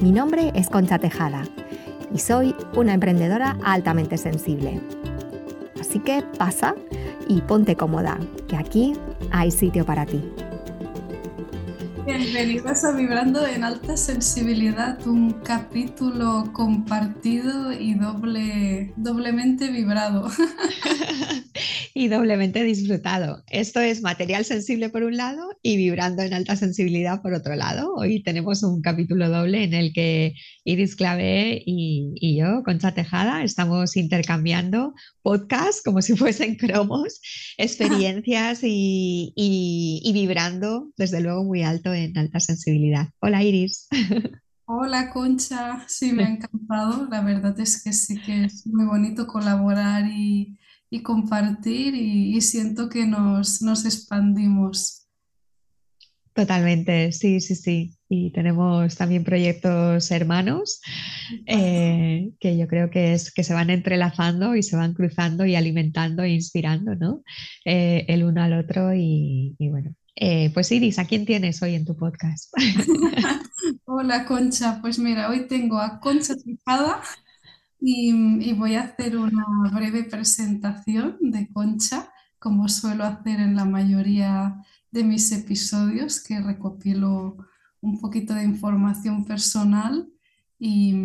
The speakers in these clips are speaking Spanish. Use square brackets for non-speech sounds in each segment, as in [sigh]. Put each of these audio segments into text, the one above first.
Mi nombre es Concha Tejada y soy una emprendedora altamente sensible. Así que pasa y ponte cómoda, que aquí hay sitio para ti. Bienvenidos a Vibrando en Alta Sensibilidad, un capítulo compartido y doble, doblemente vibrado. [laughs] y doblemente disfrutado. Esto es material sensible por un lado y vibrando en alta sensibilidad por otro lado. Hoy tenemos un capítulo doble en el que Iris Clavé y, yo, Concha Tejada, estamos intercambiando podcasts como si fuesen cromos, [laughs] experiencias y, y vibrando desde luego muy alto en alta sensibilidad. Hola Iris. Hola Concha, sí, me ha encantado. La verdad es que sí que es muy bonito colaborar y y compartir y, siento que nos, nos expandimos. Totalmente, sí, sí, sí. Y tenemos también proyectos hermanos eh, que yo creo que, es, que se van entrelazando y se van cruzando y alimentando e inspirando, ¿no? Eh, el uno al otro y, bueno. Eh, pues Iris, ¿a quién tienes hoy en tu podcast? [laughs] Hola Concha, pues mira, hoy tengo a Concha Fijada y, voy a hacer una breve presentación de Concha, como suelo hacer en la mayoría de mis episodios, que recopilo un poquito de información personal y,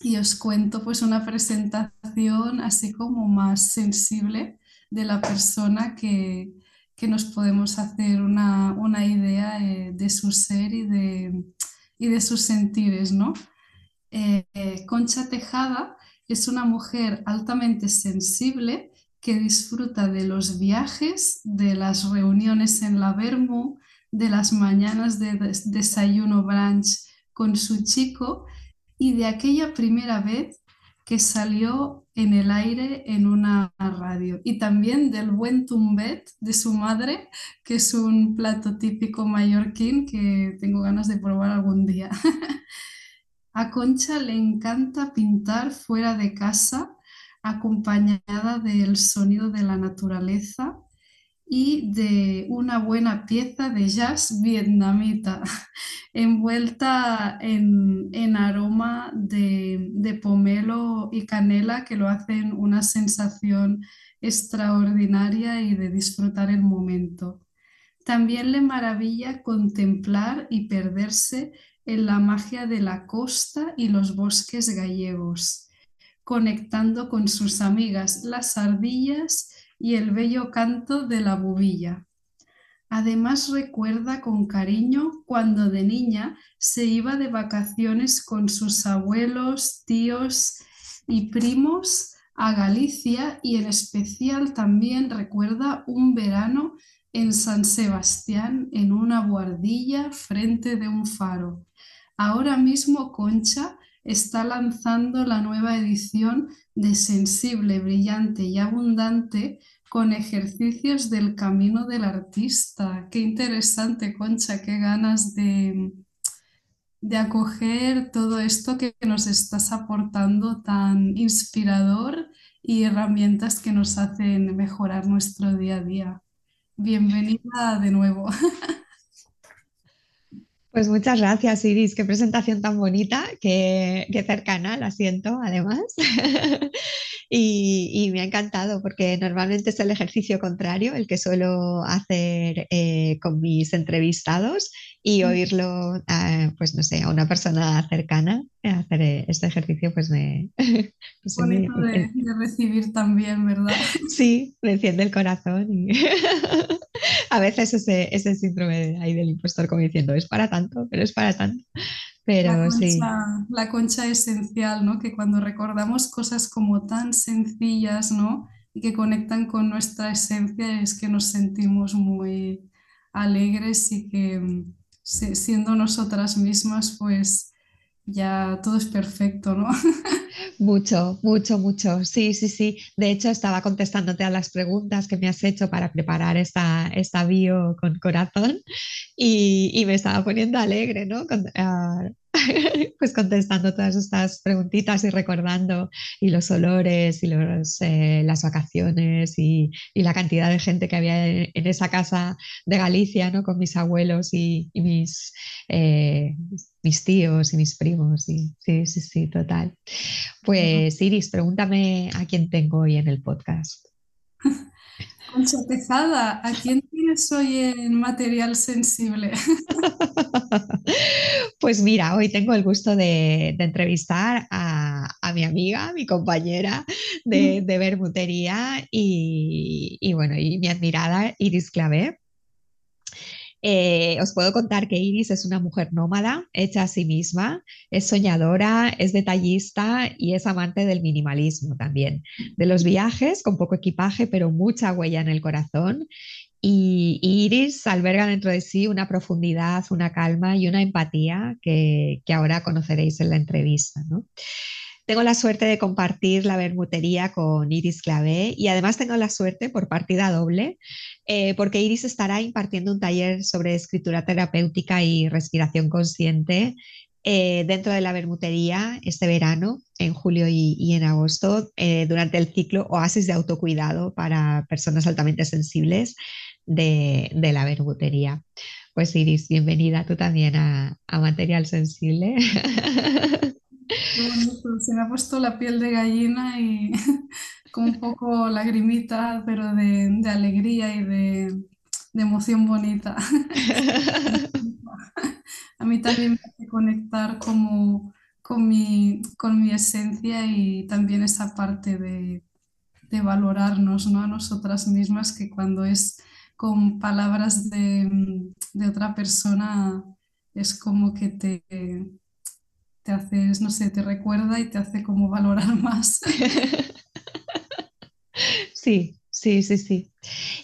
y os cuento pues una presentación así como más sensible de la persona que, que nos podemos hacer una, una idea eh, de su ser y de, y de sus sentires, ¿no? Eh, Concha Tejada es una mujer altamente sensible que disfruta de los viajes, de las reuniones en la Bermu, de las mañanas de desayuno brunch con su chico y de aquella primera vez que salió en el aire en una radio y también del buen tumbet de su madre, que es un plato típico mallorquín que tengo ganas de probar algún día. [laughs] A Concha le encanta pintar fuera de casa, acompañada del sonido de la naturaleza y de una buena pieza de jazz vietnamita, [laughs] envuelta en, aroma de, de, pomelo y canela que lo hacen una sensación extraordinaria y de disfrutar el momento. También le maravilla contemplar y perderse en la magia de la costa y los bosques gallegos, conectando con sus amigas las ardillas y el bello canto de la bubilla. Además recuerda con cariño cuando de niña se iba de vacaciones con sus abuelos, tíos y primos a Galicia y en especial también recuerda un verano en San Sebastián en una buhardilla frente de un faro. Ahora mismo Concha está lanzando la nueva edición de Sensible, Brillante y Abundante con ejercicios del camino del artista. Qué interesante, Concha, qué ganas de, de acoger todo esto que nos estás aportando tan inspirador y herramientas que nos hacen mejorar nuestro día a día. Bienvenida de nuevo. [laughs] Pues muchas gracias, Iris. Qué presentación tan bonita, qué, cercana, la siento además. [laughs] y, me ha encantado porque normalmente es el ejercicio contrario, el que suelo hacer eh, con mis entrevistados y oírlo, pues no sé, a una persona cercana hacer eh, este ejercicio, pues me... [laughs] Pues bonito de, recibir también, ¿verdad? [laughs] Sí, me enciende el corazón y [laughs] a veces ese, ese síndrome ahí del impostor como diciendo, es para tanto, pero es para tanto. Pero la concha, sí. La concha esencial, ¿no? Que cuando recordamos cosas como tan sencillas, ¿no? Y que conectan con nuestra esencia es que nos sentimos muy alegres y que siendo nosotras mismas, pues ya todo es perfecto, ¿no? [laughs] Mucho, mucho, mucho. Sí, sí, sí. De hecho, estaba contestándote a las preguntas que me has hecho para preparar esta, esta bio con corazón y, y me estaba poniendo alegre, ¿no? Uh, [laughs] pues contestando todas estas preguntitas y recordando y los olores y los, eh, las vacaciones y, y, la cantidad de gente que había en, en, esa casa de Galicia, ¿no? Con mis abuelos y, y mis, eh, mis tíos y mis primos. Y, sí, sí, sí, total. Pues Iris, pregúntame a quién tengo hoy en el podcast. [laughs] Concha Tejada, ¿a quién tienes hoy en material sensible? [laughs] Pues mira, hoy tengo el gusto de, de entrevistar a, a, mi amiga, mi compañera de, de Bermutería y, y, bueno, y mi admirada Iris Clavé. Eh, os puedo contar que Iris es una mujer nómada, hecha a sí misma, es soñadora, es detallista y es amante del minimalismo también, de los viajes con poco equipaje pero mucha huella en el corazón. Y, Iris alberga dentro de sí una profundidad, una calma y una empatía que, ahora conoceréis en la entrevista. Tengo la suerte de compartir la bermutería con Iris Clavé y además tengo la suerte por partida doble eh, porque Iris estará impartiendo un taller sobre escritura terapéutica y respiración consciente eh, dentro de la bermutería este verano, en julio y, y en agosto, eh, durante el ciclo Oasis de autocuidado para personas altamente sensibles de, de la bermutería. Pues Iris, bienvenida tú también a, a Material Sensible. [laughs] Se me ha puesto la piel de gallina y [laughs] con un poco lagrimita, pero de, de alegría y de, de, emoción bonita. [laughs] A mí también me hace conectar como con mi, con mi esencia y también esa parte de, de valorarnos ¿no? a nosotras mismas, que cuando es con palabras de, de otra persona es como que te, te haces, no sé, te recuerda y te hace como valorar más. [laughs] Sí, sí, sí, sí.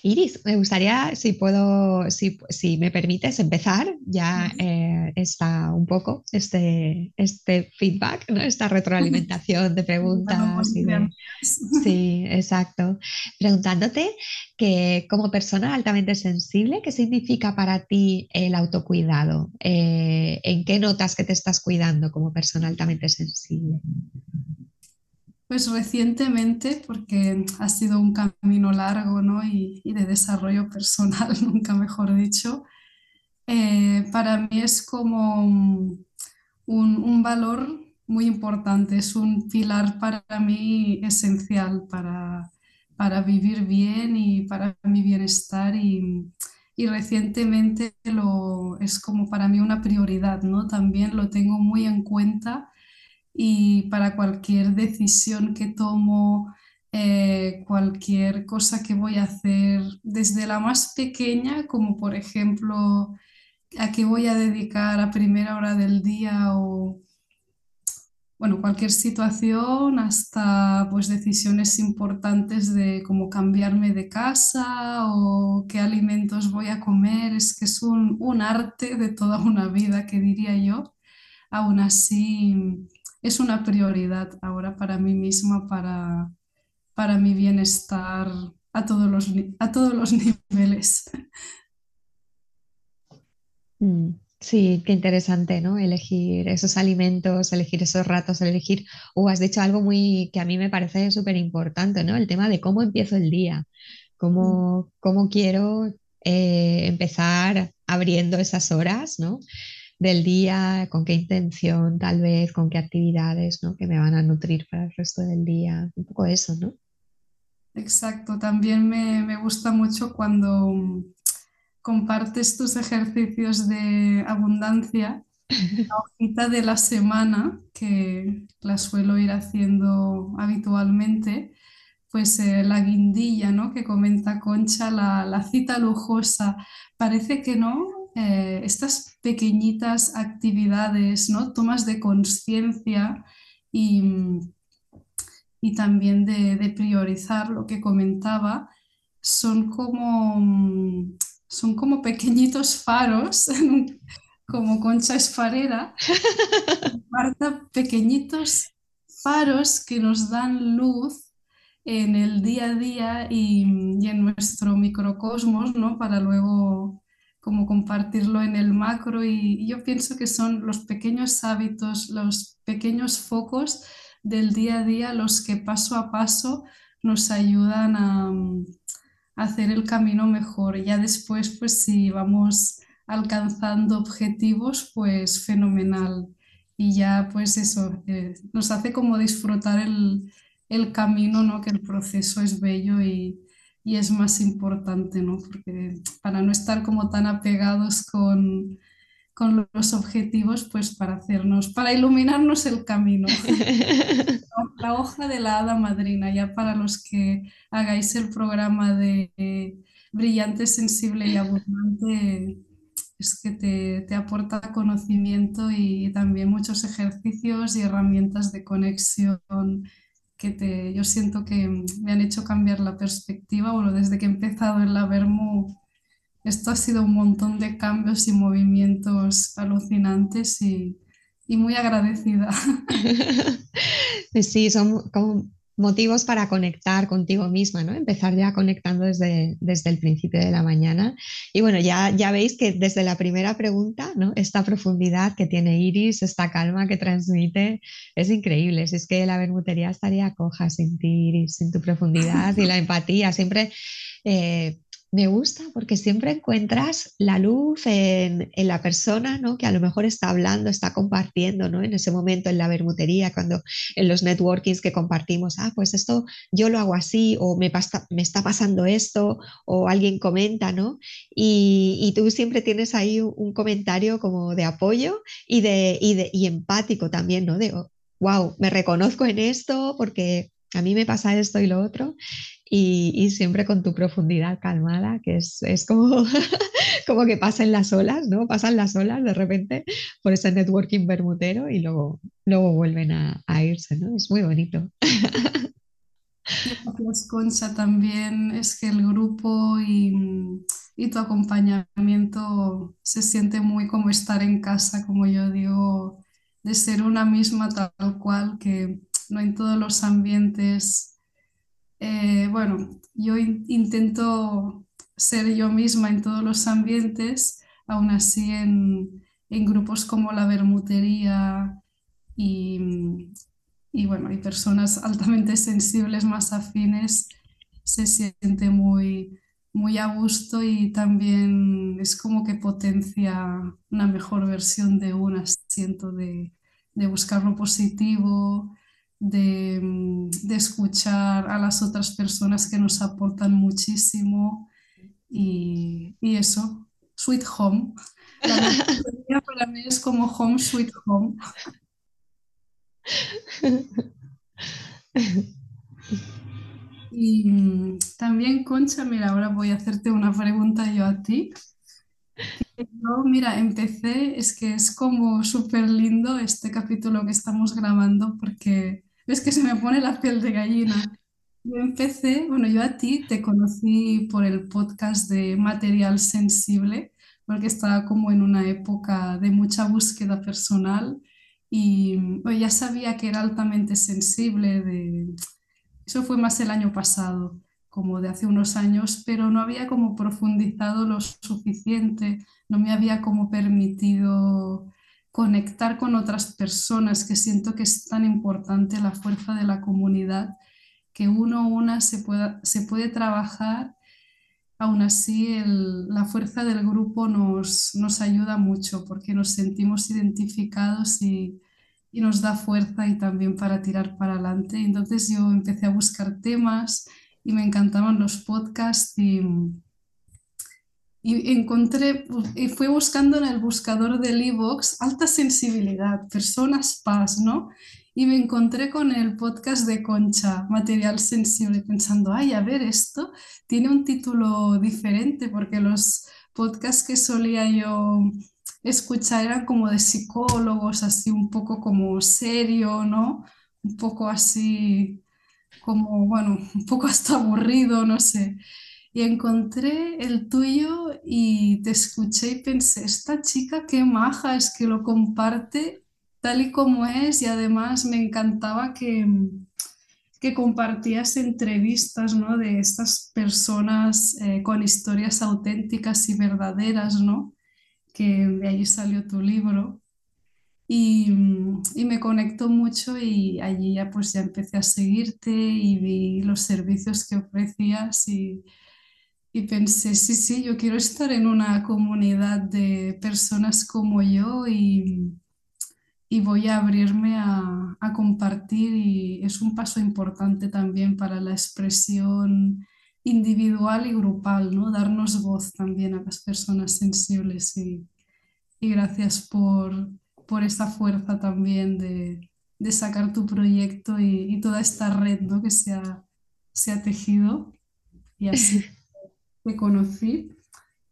Iris, me gustaría, si puedo, si, si me permites empezar, ya eh, está un poco este, este feedback, ¿no? esta retroalimentación de [laughs] preguntas. Y de... Sí, exacto. Preguntándote que como persona altamente sensible, ¿qué significa para ti el autocuidado? Eh, ¿En qué notas que te estás cuidando como persona altamente sensible? Pues recientemente, porque ha sido un camino largo ¿no? y, de desarrollo personal, [laughs] nunca mejor dicho, eh, para mí es como un, un, valor muy importante, es un pilar para mí esencial para, para vivir bien y para mi bienestar y, y recientemente lo, es como para mí una prioridad, ¿no? También lo tengo muy en cuenta y para cualquier decisión que tomo, eh, cualquier cosa que voy a hacer, desde la más pequeña, como por ejemplo a qué voy a dedicar a primera hora del día o bueno, cualquier situación hasta pues decisiones importantes de cómo cambiarme de casa o qué alimentos voy a comer, es que es un, un arte de toda una vida, que diría yo. Aún así, es una prioridad ahora para mí misma, para, para mi bienestar a todos los, a todos los [laughs] niveles. Mm, sí, qué interesante, ¿no? Elegir esos alimentos, elegir esos ratos, elegir, o has dicho algo muy que a mí me parece súper importante, ¿no? El tema de cómo empiezo el día, cómo, cómo quiero eh, empezar abriendo esas horas, ¿no? Del día, con qué intención, tal vez, con qué actividades, ¿no? Que me van a nutrir para el resto del día. Un poco eso, ¿no? Exacto. También me, me gusta mucho cuando mm, compartes tus ejercicios de abundancia, [laughs] la hojita de la semana, que la suelo ir haciendo habitualmente, pues eh, la guindilla, ¿no? Que comenta Concha, la, la cita lujosa. Parece que no, eh, estas pequeñitas actividades, ¿no? tomas de conciencia y, y, también de, de, priorizar lo que comentaba, son como, son como pequeñitos faros [laughs] como concha esfarera, [laughs] pequeñitos faros que nos dan luz en el día a día y, y en nuestro microcosmos, ¿no? Para luego como compartirlo en el macro y, yo pienso que son los pequeños hábitos, los pequeños focos del día a día los que paso a paso nos ayudan a, a hacer el camino mejor. Ya después, pues si vamos alcanzando objetivos, pues fenomenal. Y ya pues eso, eh, nos hace como disfrutar el, el camino, ¿no? Que el proceso es bello y, y es más importante, ¿no? Porque para no estar como tan apegados con, con los objetivos, pues para hacernos, para iluminarnos el camino. [laughs] la hoja de la hada madrina, ya para los que hagáis el programa de brillante, sensible y abundante, es que te, te aporta conocimiento y también muchos ejercicios y herramientas de conexión que te, yo siento que me han hecho cambiar la perspectiva. Bueno, desde que he empezado en la Vermo, esto ha sido un montón de cambios y movimientos alucinantes y, y muy agradecida. [laughs] Sí, son como motivos para conectar contigo misma, ¿no? Empezar ya conectando desde, desde el principio de la mañana. Y bueno, ya, ya veis que desde la primera pregunta, ¿no? Esta profundidad que tiene Iris, esta calma que transmite, es increíble. Si es que la bermutería estaría coja sin ti, Iris, sin tu profundidad y la empatía. Siempre... Eh, me gusta porque siempre encuentras la luz en, la persona, ¿no? Que a lo mejor está hablando, está compartiendo, ¿no? En ese momento en la bermutería, cuando en los networkings que compartimos, ah, pues esto yo lo hago así, o me, me está pasando esto, o alguien comenta, ¿no? Y, tú siempre tienes ahí un, comentario como de apoyo y, de, y, de, y empático también, ¿no? De, wow, me reconozco en esto porque a mí me pasa esto y lo otro y, siempre con tu profundidad calmada, que es, es como, [laughs] como que pasan las olas, ¿no? Pasan las olas de repente por ese networking bermutero y luego, luego vuelven a, a irse, ¿no? Es muy bonito. Gracias, Concha, también es que el grupo y, y, tu acompañamiento se siente muy como estar en casa, como yo digo, de ser una misma tal cual, que no en todos los ambientes eh, bueno, yo intento ser yo misma en todos los ambientes, aún así en, en grupos como la bermutería y, y, bueno, hay personas [laughs] altamente sensibles, más afines, se siente muy, muy a gusto y también es como que potencia una mejor versión de una, siento de, de buscar lo positivo, Mm, de, escuchar a las otras personas que nos aportan muchísimo y, eso, Sweet Home. La para mí es como Home Sweet Home. Y mm, también, Concha, mira, ahora voy a hacerte una pregunta yo a ti. Yo, mira, empecé, es que es como súper lindo este capítulo que estamos grabando porque es que se me pone la piel de gallina. Yo empecé, bueno, yo a ti te conocí por el podcast de Material Sensible, porque estaba como en una época de mucha búsqueda personal y ya sabía que era altamente sensible. De... Eso fue más el año pasado, como de hace unos años, pero no había como profundizado lo suficiente, no me había como permitido conectar con otras personas, que siento que es tan importante la fuerza de la comunidad, que uno a una se, pueda, se puede trabajar, aún así la fuerza del grupo nos, nos ayuda mucho porque nos sentimos identificados y, y nos da fuerza y también para tirar para adelante. Entonces yo empecé a buscar temas y me encantaban los podcasts y y encontré, y fui buscando en el buscador del iVoox alta sensibilidad, personas paz, ¿no? Y me encontré con el podcast de Concha, Material Sensible, pensando, ay, a ver, esto tiene un título diferente, porque los podcasts que solía yo escuchar eran como de psicólogos, así un poco como serio, ¿no? Un poco así, como, bueno, un poco hasta aburrido, no sé. Y encontré el tuyo y te escuché y pensé, esta chica qué maja es que lo comparte tal y como es y además me encantaba que, que compartías entrevistas, ¿no? de estas personas eh, con historias auténticas y verdaderas, ¿no? que de ahí salió tu libro. Y, y, me conecto mucho y allí ya pues ya empecé a seguirte y vi los servicios que ofrecías y, y pensé, sí, sí, yo quiero estar en una comunidad de personas como yo y, y voy a abrirme a, a compartir y es un paso importante también para la expresión individual y grupal, ¿no? Darnos voz también a las personas sensibles y, y gracias por, por esta fuerza también de, de sacar tu proyecto y, y, toda esta red ¿no? que se ha, se ha tejido y así [laughs] te conocí.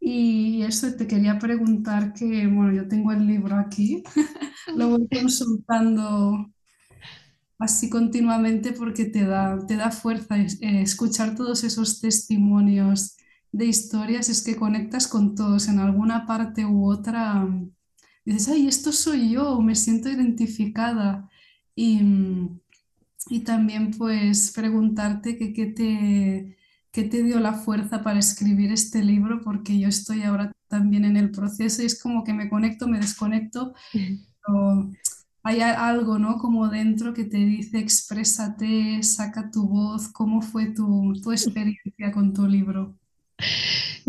Y eso te quería preguntar que, bueno, yo tengo el libro aquí, [laughs] lo voy consultando así continuamente porque te da, te da fuerza eh, escuchar todos esos testimonios de historias, es que conectas con todos en alguna parte u otra. Dices, ay, esto soy yo, me siento identificada. Y, y también pues preguntarte que, qué te, qué te dio la fuerza para escribir este libro, porque yo estoy ahora también en el proceso y es como que me conecto, me desconecto, [laughs] pero hay algo, ¿no? Como dentro que te dice, exprésate, saca tu voz, ¿cómo fue tu, tu experiencia con tu libro?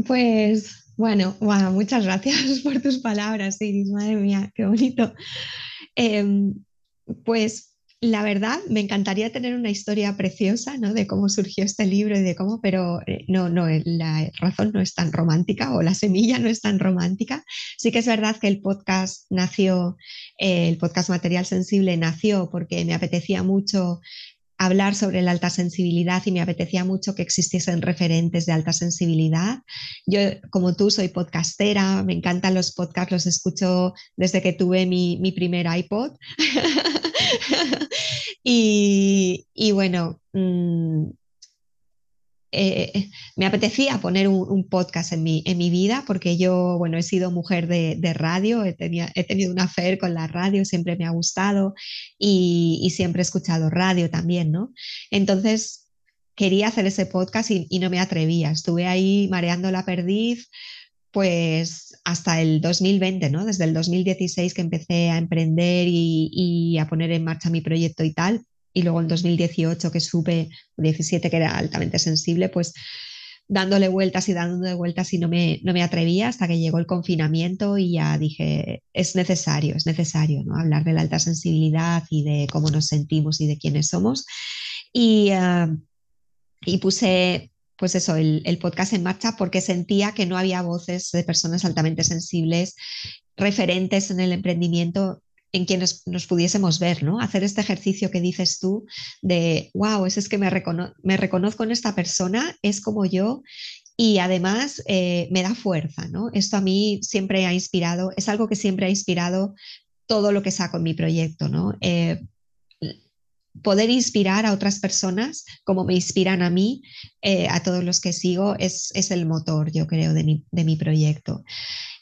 Pues bueno, wow, muchas gracias [laughs] por tus palabras, Iris, madre mía, qué bonito. Eh, pues la verdad, me encantaría tener una historia preciosa, ¿no? De cómo surgió este libro y de cómo, pero eh, no, no, la razón no es tan romántica o la semilla no es tan romántica. Sí que es verdad que el podcast nació, eh, el podcast Material Sensible nació porque me apetecía mucho hablar sobre la alta sensibilidad y me apetecía mucho que existiesen referentes de alta sensibilidad. Yo, como tú, soy podcastera, me encantan los podcasts, los escucho desde que tuve mi, mi primer iPod. [laughs] y, y, bueno, mmm, eh, me apetecía poner un, podcast en mi, en mi vida porque yo, bueno, he sido mujer de, de radio, he, he, tenido una fe con la radio, siempre me ha gustado y, y, siempre he escuchado radio también, ¿no? Entonces quería hacer ese podcast y, y no me atrevía, estuve ahí mareando la perdiz pues hasta el 2020, ¿no? Desde el 2016 que empecé a emprender y, y, a poner en marcha mi proyecto y tal, y luego en 2018 que supe, 17 que era altamente sensible, pues dándole vueltas y dándole vueltas y no me, no me atrevía hasta que llegó el confinamiento y ya dije, es necesario, es necesario ¿no? hablar de la alta sensibilidad y de cómo nos sentimos y de quiénes somos. Y, uh, y puse pues eso, el, podcast en marcha porque sentía que no había voces de personas altamente sensibles referentes en el emprendimiento en quienes nos pudiésemos ver, ¿no? Hacer este ejercicio que dices tú de, wow, es, es que me, recono me reconozco en esta persona, es como yo y además eh, me da fuerza, ¿no? Esto a mí siempre ha inspirado, es algo que siempre ha inspirado todo lo que saco en mi proyecto, ¿no? Eh, poder inspirar a otras personas como me inspiran a mí, eh, a todos los que sigo, es, es el motor, yo creo, de mi, de mi proyecto.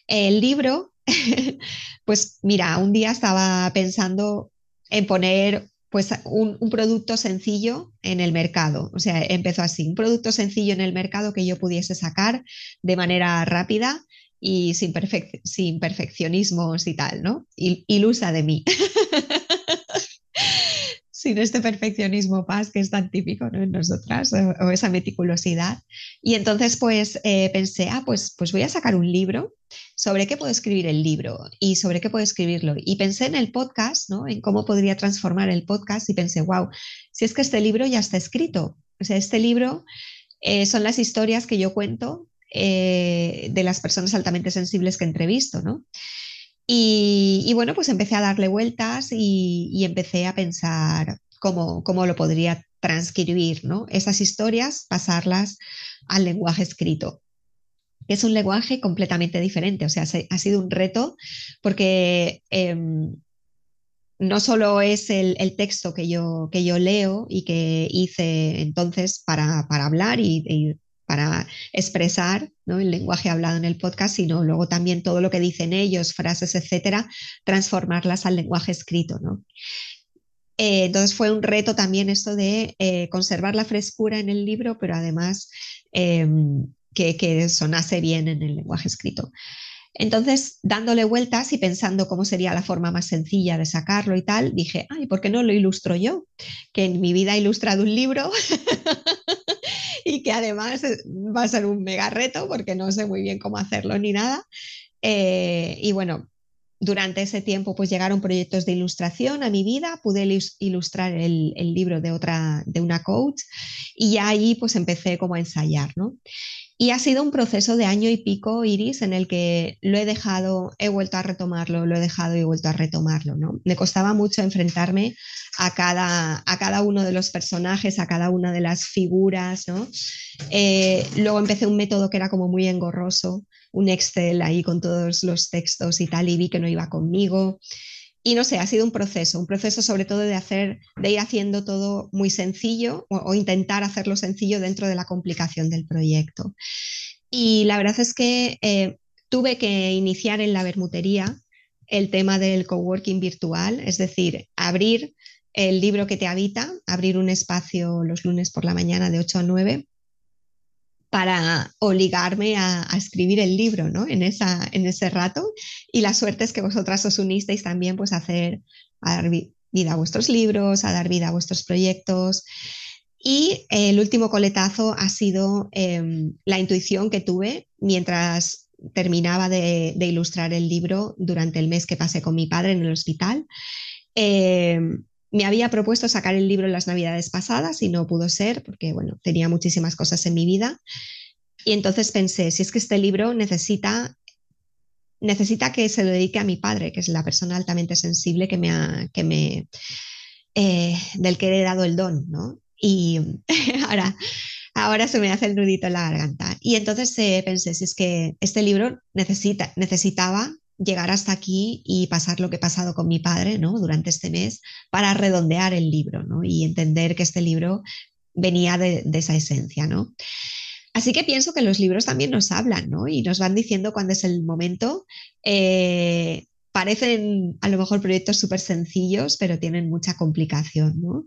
El libro [laughs] pues mira, un día estaba pensando en poner pues un, producto sencillo en el mercado. O sea, empezó así, un producto sencillo en el mercado que yo pudiese sacar de manera rápida y sin, perfec sin perfeccionismos y tal, ¿no? Il ilusa de mí. [laughs] sin este perfeccionismo paz que es tan típico ¿no? en nosotras, o, o, esa meticulosidad. Y entonces pues eh, pensé, ah, pues, pues voy a sacar un libro sobre qué puedo escribir el libro y sobre qué puedo escribirlo. Y pensé en el podcast, ¿no? en cómo podría transformar el podcast y pensé, wow, si es que este libro ya está escrito. O sea, este libro eh, son las historias que yo cuento eh, de las personas altamente sensibles que entrevisto, ¿no? Y, bueno, pues empecé a darle vueltas y, empecé a pensar cómo, cómo, lo podría transcribir, ¿no? Esas historias, pasarlas al lenguaje escrito. Es un lenguaje completamente diferente, o sea, se, ha sido un reto porque eh, no solo es el, texto que yo, que yo leo y que hice entonces para, para hablar y para expresar ¿no? el lenguaje hablado en el podcast, sino luego también todo lo que dicen ellos, frases, etcétera, transformarlas al lenguaje escrito. ¿no? Eh, entonces fue un reto también esto de eh, conservar la frescura en el libro, pero además em, que, que, sonase bien en el lenguaje escrito. Entonces, dándole vueltas y pensando cómo sería la forma más sencilla de sacarlo y tal, dije, ay, ¿por qué no lo ilustro yo? Que en mi vida he ilustrado un libro [laughs] [laughs] y que además eh, va a ser un mega reto porque no sé muy bien cómo hacerlo ni nada. Eh, y bueno, durante ese tiempo pues llegaron proyectos de ilustración a mi vida, pude ilustrar el, libro de otra, de una coach y ahí pues empecé como a ensayar, ¿no? Y ha sido un proceso de año y pico, Iris, en el que lo he dejado, he vuelto a retomarlo, lo he dejado y he vuelto a retomarlo. ¿no? Me costaba mucho enfrentarme a cada, a cada uno de los personajes, a cada una de las figuras. ¿no? Eh, luego empecé un método que era como muy engorroso, un Excel ahí con todos los textos y tal, y vi que no iba conmigo. Y no sé, ha sido un proceso, un proceso sobre todo de hacer, de ir haciendo todo muy sencillo o, intentar hacerlo sencillo dentro de la complicación del proyecto. Y la verdad es que eh, tuve que iniciar en la bermutería el tema del coworking virtual, es decir, abrir el libro que te habita, abrir un espacio los lunes por la mañana de 8 a 9 para obligarme a, escribir el libro ¿no? en, en ese rato. Y la suerte es que vosotras os unisteis también pues, a, hacer, a dar vida a vuestros libros, a dar vida a vuestros proyectos. Y el último coletazo ha sido em, la intuición que tuve mientras terminaba de, ilustrar el libro durante el mes que pasé con mi padre en el hospital. Em, me había propuesto sacar el libro en las navidades pasadas y no pudo ser porque, bueno, tenía muchísimas cosas en mi vida. Y entonces pensé, si es que este libro necesita, necesita que se lo dedique a mi padre, que es la persona altamente sensible que me ha, que me, eh, del que he dado el don, ¿no? Y [laughs] ahora, ahora se me hace el nudito en la garganta. Y entonces eh, pensé, si es que este libro necesita, necesitaba llegar hasta aquí y pasar lo que he pasado con mi padre ¿no? durante este mes para redondear el libro ¿no? y entender que este libro venía de, esa esencia. ¿no? Así que pienso que los libros también nos hablan ¿no? y nos van diciendo cuándo es el momento. Eh, parecen a lo mejor proyectos súper sencillos, pero tienen mucha complicación. ¿no?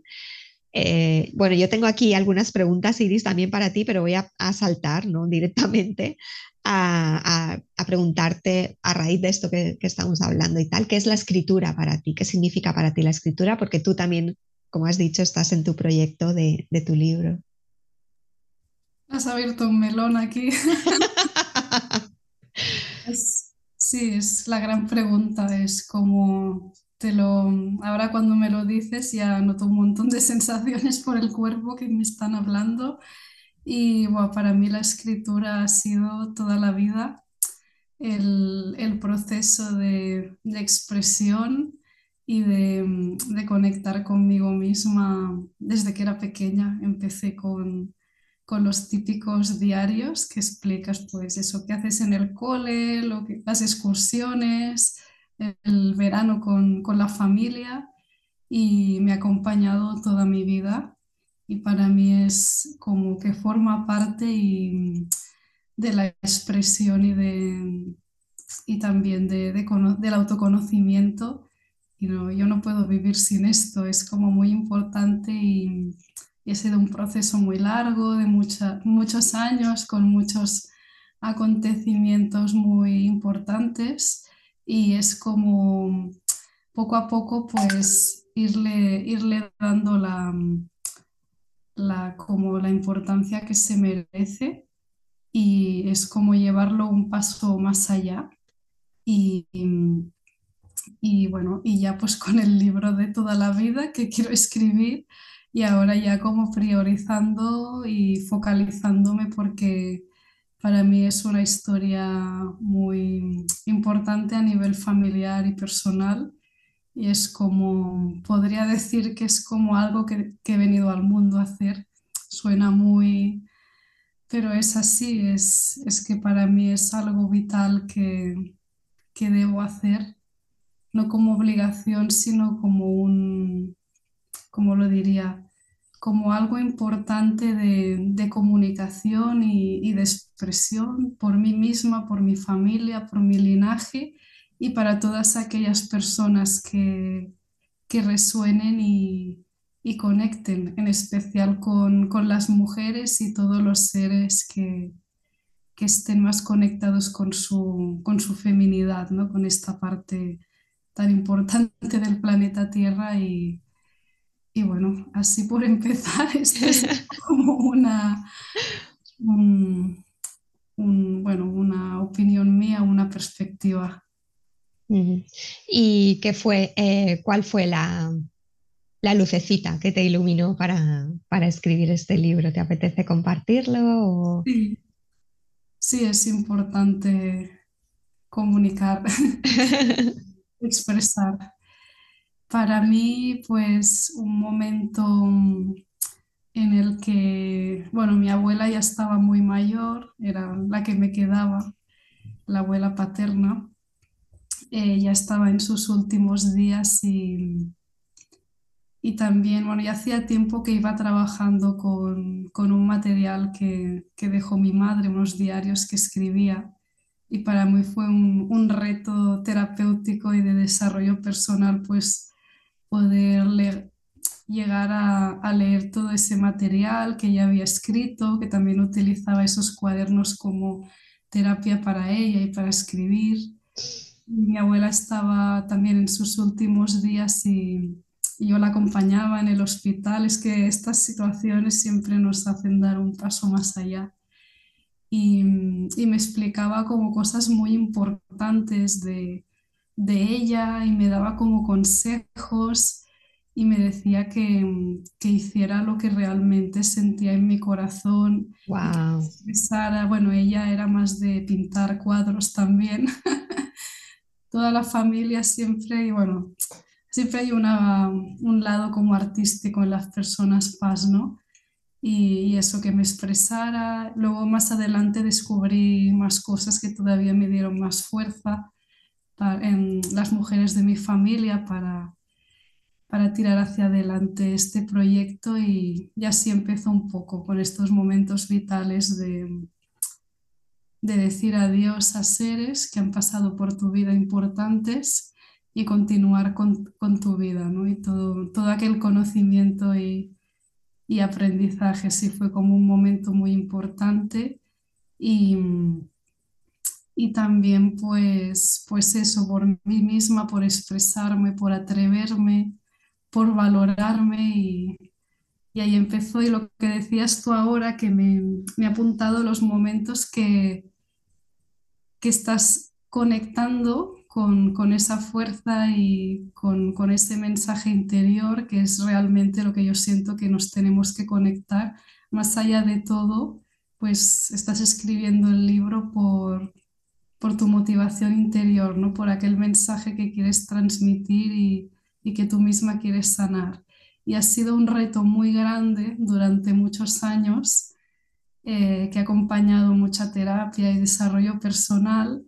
Eh, bueno, yo tengo aquí algunas preguntas, Iris, también para ti, pero voy a, saltar ¿no? [laughs] directamente a, preguntarte a raíz de esto que, estamos hablando y tal, ¿qué es la escritura para ti? ¿Qué significa para ti la escritura? Porque tú también, como has dicho, estás en tu proyecto de, tu libro. Has abierto un melón aquí. [laughs] sí, es la gran pregunta, es como te lo, ahora cuando me lo dices ya noto un montón de [laughs] sensaciones por el cuerpo que me están hablando y bueno, para mí la escritura ha sido toda la vida el, el proceso de, de, expresión y de, de, conectar conmigo misma desde que era pequeña. Empecé con, con los típicos diarios que explicas pues eso que haces en el cole, lo que, las excursiones, el verano con, con la familia y me ha acompañado toda mi vida. Y para mí es como que forma parte y, de la expresión y, de, y también de, de, del autoconocimiento. Y no, yo no puedo vivir sin esto, es como muy importante y, y ha sido un proceso muy largo, de mucha, muchos años, con muchos acontecimientos muy importantes y es como poco a poco pues irle, irle dando la, la, como la importancia que se merece y es como llevarlo un paso más allá. Y, y, bueno, y ya pues con el libro de toda la vida que quiero escribir y ahora ya como priorizando y focalizándome porque para mí es una historia muy importante a nivel familiar y personal y es como, podría decir que es como algo que, he venido al mundo a hacer. Suena muy, pero es así, es, es que para mí es algo vital que, que debo hacer, no como obligación, sino como un, como lo diría, como algo importante de, comunicación y, de expresión por mí misma, por mi familia, por mi linaje y para todas aquellas personas que, que resuenen y, conecten, en especial con, las mujeres y todos los seres que, estén más conectados con su, con su feminidad, ¿no? con esta parte tan importante del planeta Tierra y, y bueno, así por empezar, [laughs] esto es [laughs] como una, bueno, una opinión mía, una perspectiva. ¿Y qué fue, eh, cuál fue la, lucecita que te iluminó para, escribir este libro? ¿Te apetece compartirlo? Sí. sí, es importante comunicar, [laughs] expresar para mí, pues un momento en el que, bueno, mi abuela ya estaba muy mayor, era la que me quedaba, la abuela paterna, eh, ya estaba en sus últimos días y, y también, bueno, ya hacía tiempo que iba trabajando con, un material que, que, dejó mi madre, unos diarios que escribía, y para mí fue un, un reto terapéutico y de desarrollo personal, pues poder llegar a, leer todo ese material que ella había escrito, que también utilizaba esos cuadernos como terapia para ella y para escribir. Mi abuela estaba también en sus últimos días y, yo la acompañaba en el hospital. Es que estas situaciones siempre nos hacen dar un paso más allá. Y, y me explicaba como cosas muy importantes de, de ella y me daba como consejos y me decía que, que hiciera lo que realmente sentía en mi corazón. Wow. bueno, ella era más de pintar cuadros también. [laughs] Toda la familia siempre, y bueno, siempre hay una, un lado como artístico en las personas paz, ¿no? Y, y, eso que me expresara. Luego más adelante descubrí más cosas que todavía me dieron más fuerza en las mujeres de mi familia para, para tirar hacia adelante este proyecto y, ya así empezó un poco con estos momentos vitales de, de decir adiós a seres que han pasado por tu vida importantes y continuar con, con tu vida, ¿no? Y todo, todo aquel conocimiento y, y aprendizaje, sí fue como un momento muy importante y, y también pues, pues eso, por mí misma, por expresarme, por atreverme, por valorarme y, y ahí empezó y lo que decías tú ahora, que me, me ha apuntado los momentos que, que estás conectando con, con esa fuerza y con, con, ese mensaje interior, que es realmente lo que yo siento que nos tenemos que conectar. Más allá de todo, pues estás escribiendo el libro por, por tu motivación interior, ¿no? por aquel mensaje que quieres transmitir y, que tú misma quieres sanar. Y ha sido un reto muy grande durante muchos años eh, que ha acompañado mucha terapia y desarrollo personal.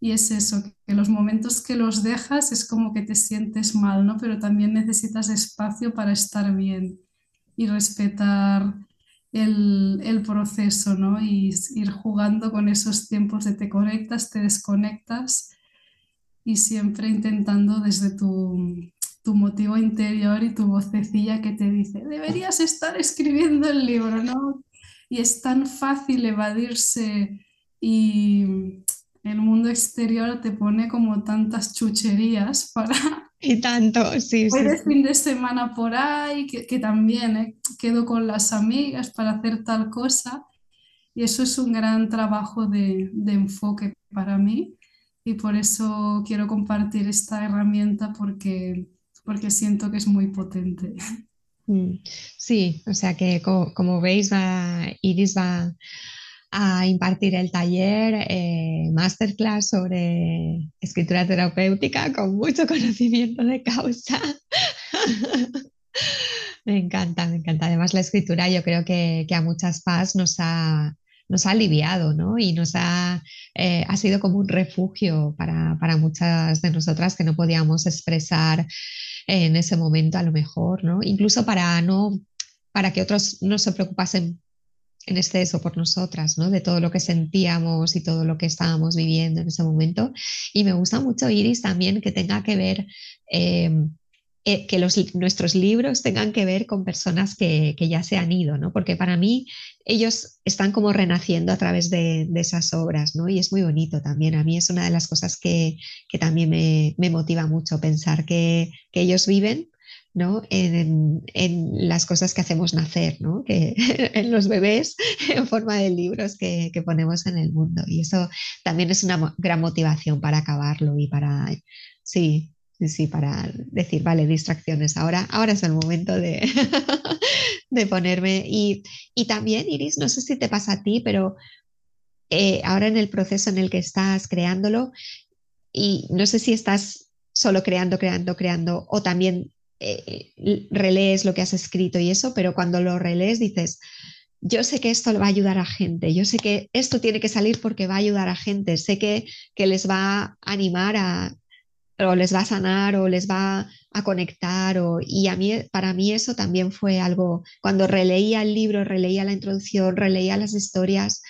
Y es eso, que los momentos que los dejas es como que te sientes mal, ¿no? Pero también necesitas espacio para estar bien y respetar el, proceso, ¿no? Y ir jugando con esos tiempos de te conectas, te desconectas y siempre intentando desde tu, tu motivo interior y tu vocecilla que te dice, deberías estar escribiendo el libro, ¿no? Y es tan fácil evadirse y el mundo exterior te pone como tantas chucherías para y tanto, sí. Voy de fin de semana por ahí, que, también eh, quedo con las amigas para hacer tal cosa. Y eso es un gran trabajo de, de, enfoque para mí. Y por eso quiero compartir esta herramienta porque, porque siento que es muy potente. Mm, sí, o sea que como, veis, Iris va a impartir el taller eh, masterclass sobre escritura terapéutica con mucho [laughs] conocimiento de causa. [laughs] me encanta, me encanta. Además, la escritura yo creo que, a muchas paz nos ha, nos ha aliviado, ¿no? Y nos ha, eh, ha sido como un refugio para, para, muchas de nosotras que no podíamos expresar en ese momento a lo mejor, ¿no? Incluso para no para que otros no se preocupasen en exceso por nosotras, ¿no? De todo lo que sentíamos y todo lo que estábamos viviendo en ese momento. Y me gusta mucho, Iris, también que tenga que ver, em, eh, que los, nuestros libros tengan que ver con personas que, que, ya se han ido, ¿no? Porque para mí ellos están como renaciendo a través de, de, esas obras, ¿no? Y es muy bonito también. A mí es una de las cosas que, que también me, me, motiva mucho, pensar que, que ellos viven ¿no? En, en, las cosas que hacemos nacer, ¿no? [laughs] en los bebés en forma de libros que, que, ponemos en el mundo. Y eso también es una gran motivación para acabarlo y para, sí, sí, para decir, vale, distracciones, ahora, ahora es el momento de, [laughs] de ponerme. Y, y, también, Iris, no sé si te pasa a ti, pero eh, ahora en el proceso en el que estás creándolo, y no sé si estás solo creando, creando, creando, o también eh, relees lo que has escrito y eso, pero cuando lo relees dices, yo sé que esto va a ayudar a gente, yo sé que esto tiene que salir porque va a ayudar a gente, sé que, que les va a animar a, o les va a sanar o les va a conectar o, y a mí para mí eso también fue algo cuando releía el libro releía la introducción releía las historias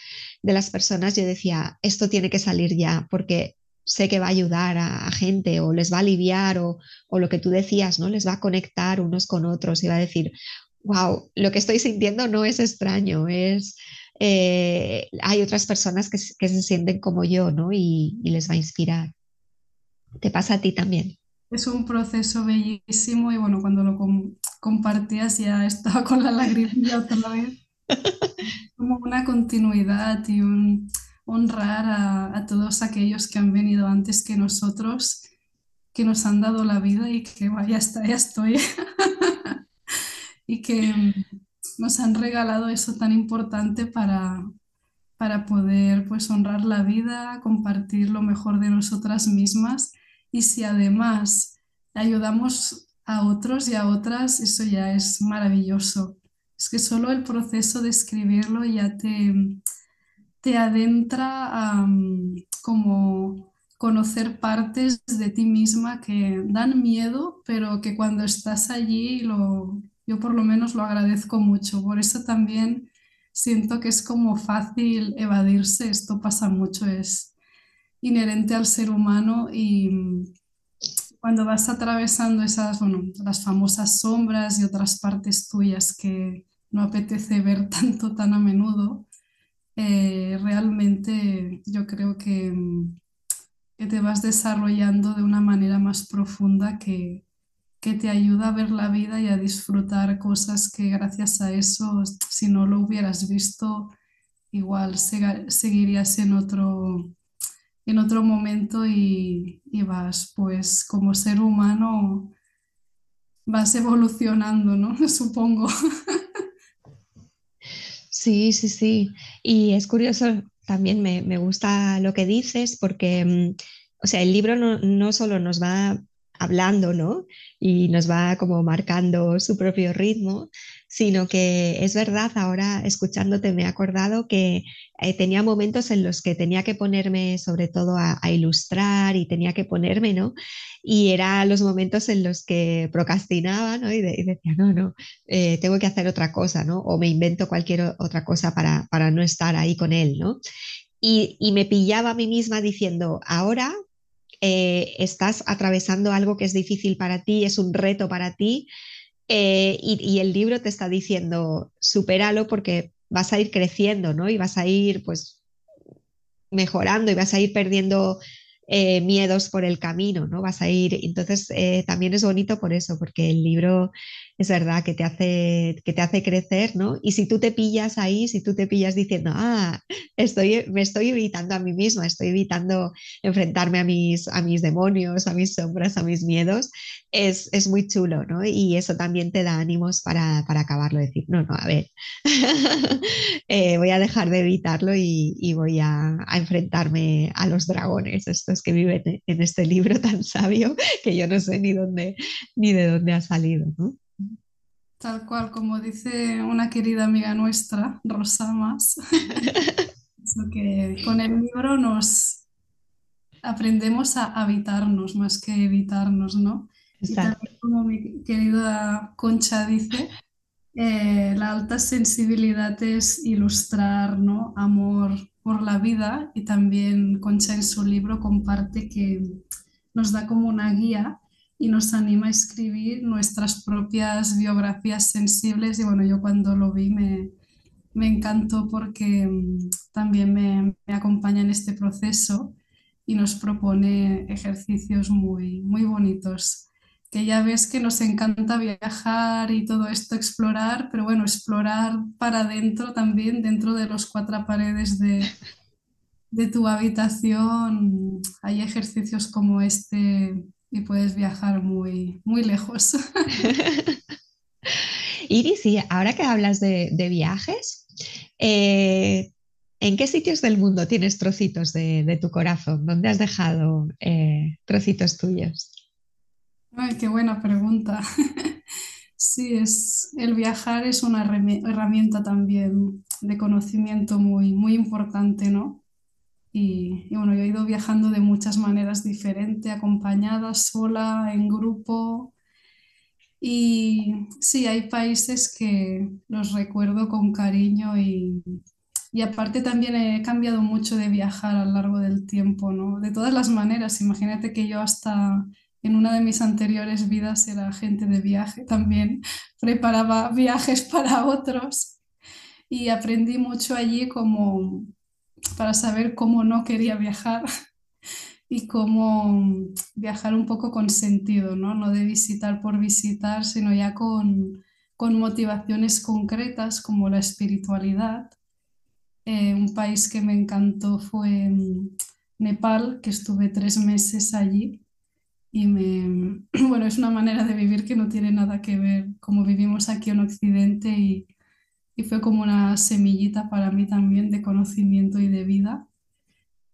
de las personas yo decía esto tiene que salir ya porque sé que va a ayudar a, a gente o les va a aliviar o, o, lo que tú decías, ¿no? Les va a conectar unos con otros y va a decir, wow, lo que estoy sintiendo no es extraño, es... Eh, hay otras personas que, que, se sienten como yo, ¿no? Y, y, les va a inspirar. ¿Te pasa a ti también? Es un proceso bellísimo y bueno, cuando lo com compartías ya [laughs] estaba con la lagrimilla otra vez. [laughs] Como una continuidad y un, honrar a, todos aquellos que han venido antes que nosotros, que nos han dado la vida y que vaya, está, ya estoy. [laughs] y que nos han regalado eso tan importante para, para poder pues honrar la vida, compartir lo mejor de nosotras mismas y si además ayudamos a otros y a otras, eso ya es maravilloso. Es que solo el proceso de escribirlo ya te, te adentra a como conocer partes de ti misma que dan miedo, pero que cuando estás allí, lo, yo por lo menos lo agradezco mucho. Por eso también siento que es como fácil evadirse, esto pasa mucho, es inherente al ser humano y cuando vas atravesando esas, bueno, las famosas sombras y otras partes tuyas que no apetece ver [laughs] tanto tan a menudo, eh, realmente yo creo que, mm, que, te vas desarrollando de una manera más profunda que, que te ayuda a ver la vida y a disfrutar cosas que gracias a eso, si no lo hubieras visto, igual seguirías en otro, en otro momento y, y, vas, pues como ser humano, vas evolucionando, ¿no? [laughs] Supongo. [laughs] Sí, sí, sí. Y es curioso, también me, me gusta lo que dices, porque, mm, o sea, el libro no, no solo nos va hablando, ¿no? Y nos va como marcando su propio ritmo, sino que es verdad, ahora escuchándote me he acordado que eh, tenía momentos en los que tenía que ponerme sobre todo a, ilustrar y tenía que ponerme, ¿no? Y eran los momentos en los que procrastinaba, ¿no? Y, de, y decía, no, no, eh, tengo que hacer otra cosa, ¿no? O me invento cualquier otra cosa para, para no estar ahí con él, ¿no? Y, y me pillaba a mí misma diciendo, ahora eh, estás atravesando algo que es difícil para ti, es un reto para ti, eh, y, el libro te está diciendo, supéralo porque vas a ir creciendo, ¿no? Y vas a ir, pues, mejorando y vas a ir perdiendo eh, miedos por el camino, ¿no? Vas a ir, entonces eh, también es bonito por eso, porque el libro es verdad que te hace, que te hace crecer, ¿no? Y si tú te pillas ahí, si tú te pillas diciendo, ah, estoy, me estoy evitando a mí misma, estoy evitando enfrentarme a mis, a mis demonios, a mis sombras, a mis miedos, es, es muy chulo, ¿no? Y eso también te da ánimos para, para acabarlo, decir, no, no, a ver, [laughs] eh, voy a dejar de evitarlo y, y voy a, a, enfrentarme a los dragones, estos que viven en este libro tan sabio que yo no sé ni dónde, ni de dónde ha salido, ¿no? Tal cual, como dice una querida amiga nuestra, Rosa Más, [laughs] que con el libro nos aprendemos a habitarnos más que evitarnos, ¿no? Y también, como mi querida Concha dice, Eh, la alta sensibilidad es ilustrar, ¿no? Amor por la vida y también Concha en su libro comparte que nos da como una guía y nos anima a escribir nuestras propias biografías sensibles. Y bueno, yo cuando lo vi me, me encantó porque mm, también me, me acompaña en este proceso y nos propone ejercicios muy, muy bonitos. Que ya ves que nos encanta viajar y todo esto, explorar, pero bueno, explorar para adentro también, dentro de los cuatro paredes de, de tu habitación, hay ejercicios como este y puedes viajar muy, muy lejos. [laughs] Iris, y ahora que hablas de, de viajes, eh, ¿en qué sitios del mundo tienes trocitos de, de tu corazón? ¿Dónde has dejado eh, trocitos tuyos? Ay, qué buena pregunta. [laughs] Sí, es, el viajar es una herrami- herramienta también de conocimiento muy, muy importante, ¿no? Y, bueno, yo he ido viajando de muchas maneras diferentes, acompañada, sola, en grupo. Y sí, hay países que los recuerdo con cariño y, y aparte también he cambiado mucho de viajar a lo largo del tiempo, ¿no? De todas las maneras, imagínate que yo hasta en una de mis anteriores vidas era agente de viaje también, [laughs] preparaba viajes para otros y aprendí mucho allí como para saber cómo no quería viajar [laughs] y cómo viajar un poco con sentido, ¿no? No de visitar por visitar, sino ya con, con motivaciones concretas como la espiritualidad. Eh, un país que me encantó fue mm, Nepal, que estuve tres meses allí y me, [clears throat] bueno, es una manera de vivir que no tiene nada que ver como vivimos aquí en Occidente y, fue como una semillita para mí también de conocimiento y de vida.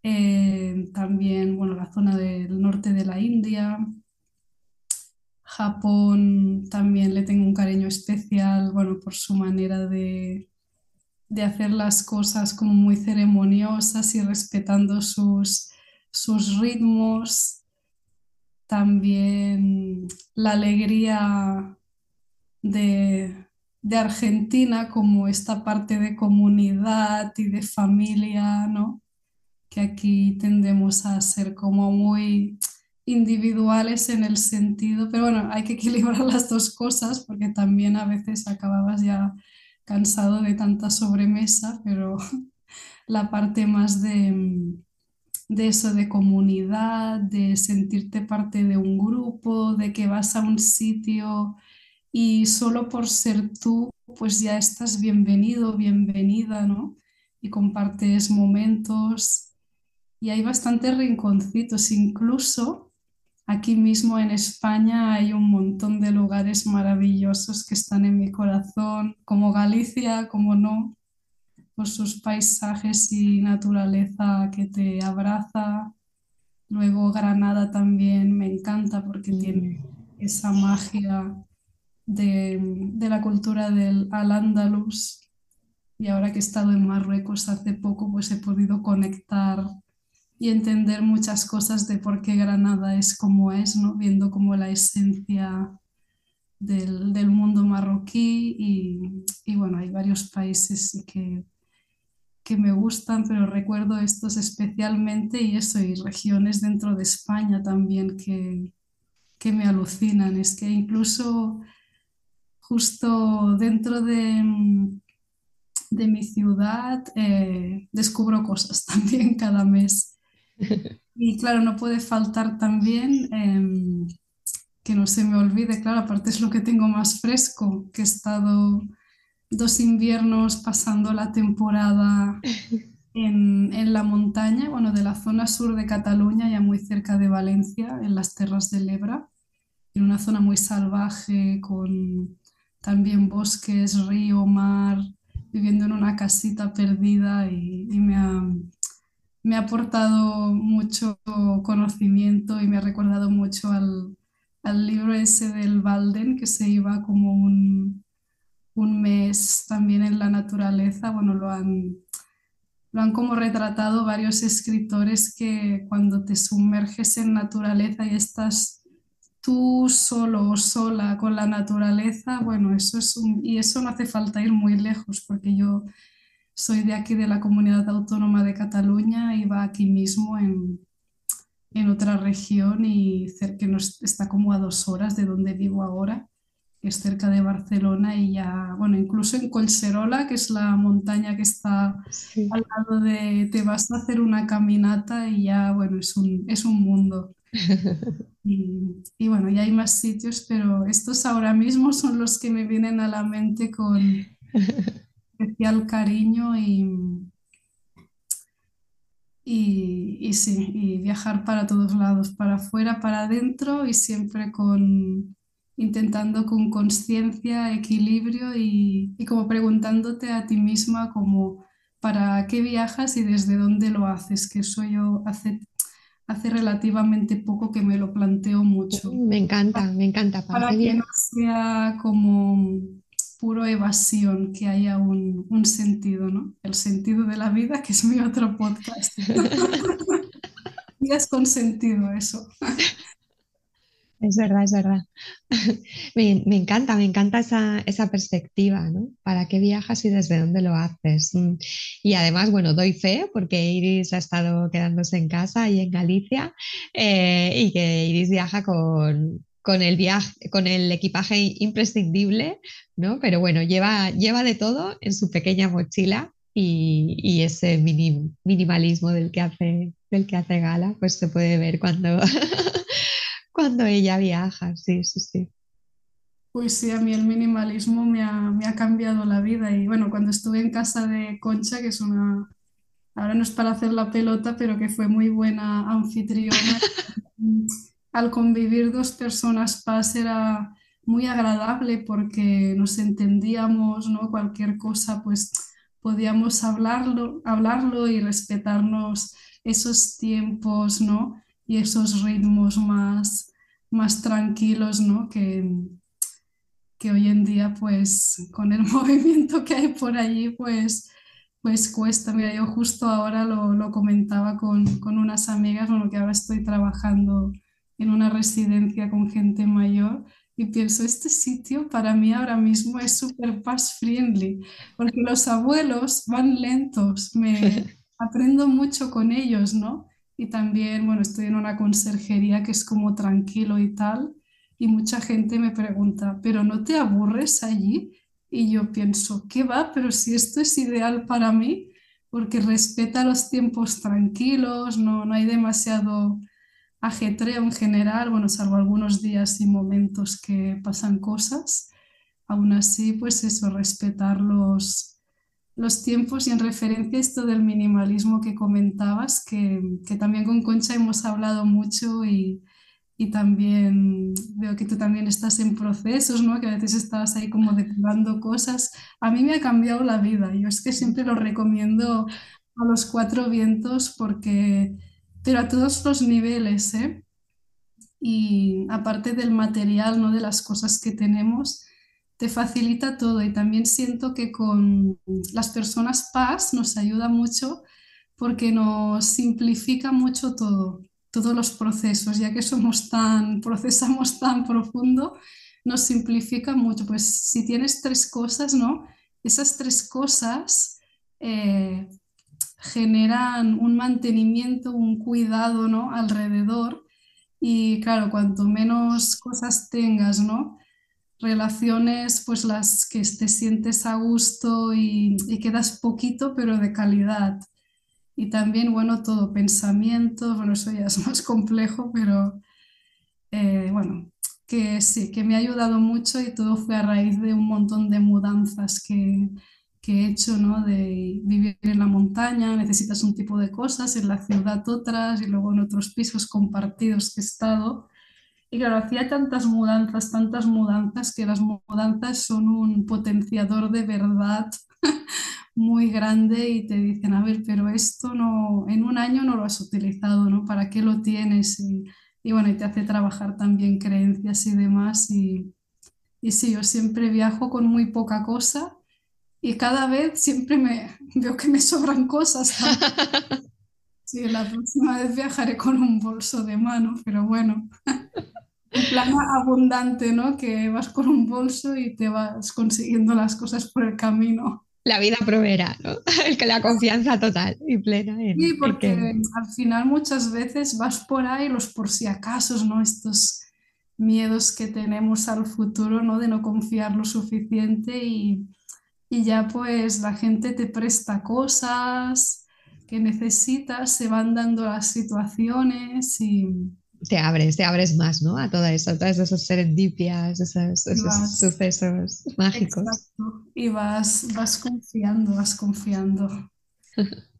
Eh, también, bueno, la zona del norte de la India, Japón también le tengo un cariño especial, bueno, por su manera de, de hacer las cosas como muy ceremoniosas y respetando sus, sus ritmos. También la alegría de, de Argentina como esta parte de comunidad y de familia, ¿no? que aquí tendemos a ser como muy individuales en el sentido, pero bueno, hay que equilibrar las dos cosas porque también a veces acababas ya cansado de tanta sobremesa, pero [laughs] la parte más de, de eso, de comunidad, de sentirte parte de un grupo, de que vas a un sitio y solo por ser tú, pues ya estás bienvenido, bienvenida, ¿no? Y compartes momentos y hay bastantes rinconcitos, incluso aquí mismo en España hay un montón de lugares maravillosos que están en mi corazón, como Galicia, como no, por sus paisajes y naturaleza que te abraza. Luego Granada también me encanta porque tiene Mm. esa magia de, de la cultura del Al-Ándalus. Y ahora que he estado en Marruecos hace poco, pues he podido conectar y entender muchas cosas de por qué Granada es como es, ¿no? Viendo como la esencia del, del mundo marroquí y, y bueno, hay varios países que, que me gustan, pero recuerdo estos especialmente y eso, y regiones dentro de España también que, que me alucinan. Es que incluso justo dentro de, de mi ciudad eh, descubro cosas [laughs] también cada mes. Y claro, no puede faltar también, em, que no se me olvide, claro, aparte es lo que tengo más fresco, que he estado dos inviernos pasando la temporada [laughs] en, en la montaña, bueno, de la zona sur de Cataluña, ya muy cerca de Valencia, en las Terras del Ebre, en una zona muy salvaje, con también bosques, río, mar, viviendo en una casita perdida y, me ha, me ha aportado mucho conocimiento y me ha recordado mucho al, al libro ese del Walden, que se iba como un, un mes también en la naturaleza. Bueno, lo han, lo han como retratado varios escritores que cuando te sumerges en naturaleza y estás tú solo o sola con la naturaleza, bueno, eso es un, y eso no hace falta ir muy lejos, porque yo soy de aquí, de la Comunidad Autónoma de Cataluña, y va aquí mismo en, en otra región y cerca, nos, está como a dos horas de donde vivo ahora, que es cerca de Barcelona y ya, bueno, incluso en Collserola, que es la montaña que está Sí. al lado de, te vas a hacer una caminata y ya, bueno, es un, es un mundo. Y, bueno, ya hay más sitios, pero estos ahora mismo son los que me vienen a la mente con especial cariño y, y, y sí, y viajar para todos lados, para afuera, para adentro y siempre con intentando con conciencia, equilibrio y, y como preguntándote a ti misma como para qué viajas y desde dónde lo haces, que eso yo hace, hace relativamente poco que me lo planteo mucho Me encanta, me encanta. ¿Para que no sea como puro evasión, que haya un, un sentido, ¿no? El sentido de la vida, que es mi otro podcast. [laughs] [laughs] Vidas con sentido, eso. [laughs] Es verdad, es verdad. [laughs] Me, encanta, me encanta esa, esa perspectiva, ¿no? ¿Para qué viajas y desde dónde lo haces? Mm. Y además, bueno, doy fe porque Iris ha estado quedándose en casa y en Galicia eh, y que Iris viaja con, con el viaje, con el equipaje imprescindible, ¿no? Pero bueno, lleva, lleva de todo en su pequeña mochila y, y ese mini- minimalismo del que hace, del que hace gala, pues se puede ver cuando, [laughs] cuando ella viaja, sí, sí, sí. Pues sí, a mí el minimalismo me ha, me ha cambiado la vida. Y bueno, cuando estuve en casa de Concha, que es una, ahora no es para hacer la pelota, pero que fue muy buena anfitriona, [laughs] al convivir dos personas paz era muy agradable porque nos entendíamos, ¿no? Cualquier cosa, pues podíamos hablarlo, hablarlo y respetarnos esos tiempos, ¿no? Y esos ritmos más, más tranquilos, ¿no? Que, que hoy en día, pues con el [laughs] movimiento que hay por allí, pues, pues cuesta. Mira, yo justo ahora lo, lo comentaba con, con unas amigas, bueno, que ahora estoy trabajando en una residencia con gente mayor y pienso, este sitio para mí ahora mismo es súper paz friendly, porque los abuelos van lentos, me [laughs] aprendo mucho con ellos, ¿no? Y también, bueno, estoy en una conserjería que es como tranquilo y tal, y mucha gente me pregunta, ¿pero no te aburres allí? Y yo pienso, ¿qué va? Pero si esto es ideal para mí, porque respeta los tiempos tranquilos, no, no hay demasiado ajetreo en general, bueno, salvo algunos días y momentos que pasan cosas. Aún así, pues eso, respetar los, los tiempos y en referencia a esto del minimalismo que comentabas, que, que también con Concha hemos hablado mucho y, y también veo que tú también estás en procesos, ¿no? Que a veces estás ahí como depurando cosas. A mí me ha cambiado la vida. Yo es que siempre lo recomiendo a los cuatro vientos porque, pero a todos los niveles, ¿eh? Y aparte del material, ¿no? De las cosas que tenemos, te facilita todo. Y también siento que con las personas paz nos ayuda mucho porque nos simplifica mucho todo, todos los procesos, ya que somos tan, [laughs] procesamos tan profundo, nos simplifica mucho. Pues si tienes tres cosas, ¿no? Esas tres cosas eh, generan un mantenimiento, un cuidado, ¿no? Alrededor. Y claro, cuanto menos cosas tengas, ¿no? Relaciones, pues las que te sientes a gusto y, y quedas poquito, pero de calidad. Y también, bueno, todo pensamiento, bueno, eso ya es [laughs] más complejo, pero eh, bueno, que sí, que me ha ayudado mucho y todo fue a raíz de un montón de mudanzas que, que he hecho, ¿no? De vivir en la montaña, necesitas un tipo de cosas, en la ciudad otras y luego en otros pisos compartidos que he estado. Y claro, hacía tantas mudanzas, tantas mudanzas, que las mudanzas son un potenciador de verdad [laughs] muy grande y te dicen, a ver, pero esto no, en un año no lo has utilizado, ¿no? ¿Para qué lo tienes? Y, y bueno, y te hace trabajar también creencias y demás. Y, y sí, yo siempre viajo con muy poca cosa y cada vez siempre me [laughs] veo que me sobran cosas. [laughs] Sí, la próxima vez viajaré con un bolso de mano, pero bueno. En plan abundante, ¿no? Que vas con un bolso y te vas consiguiendo las cosas por el camino. La vida proveerá, ¿no? [laughs] El que la confianza total y plena en, Sí, en porque que al final muchas veces vas por ahí los por si acasos, ¿no? Estos miedos que tenemos al futuro, ¿no? De no confiar lo suficiente y, y ya pues la gente te presta cosas que necesitas, se van dando las situaciones y, te abres, te abres más, ¿no? A todo eso, a todas esas serendipias, esos, esos vas, sucesos mágicos. exacto, y vas, vas confiando, vas confiando. [laughs]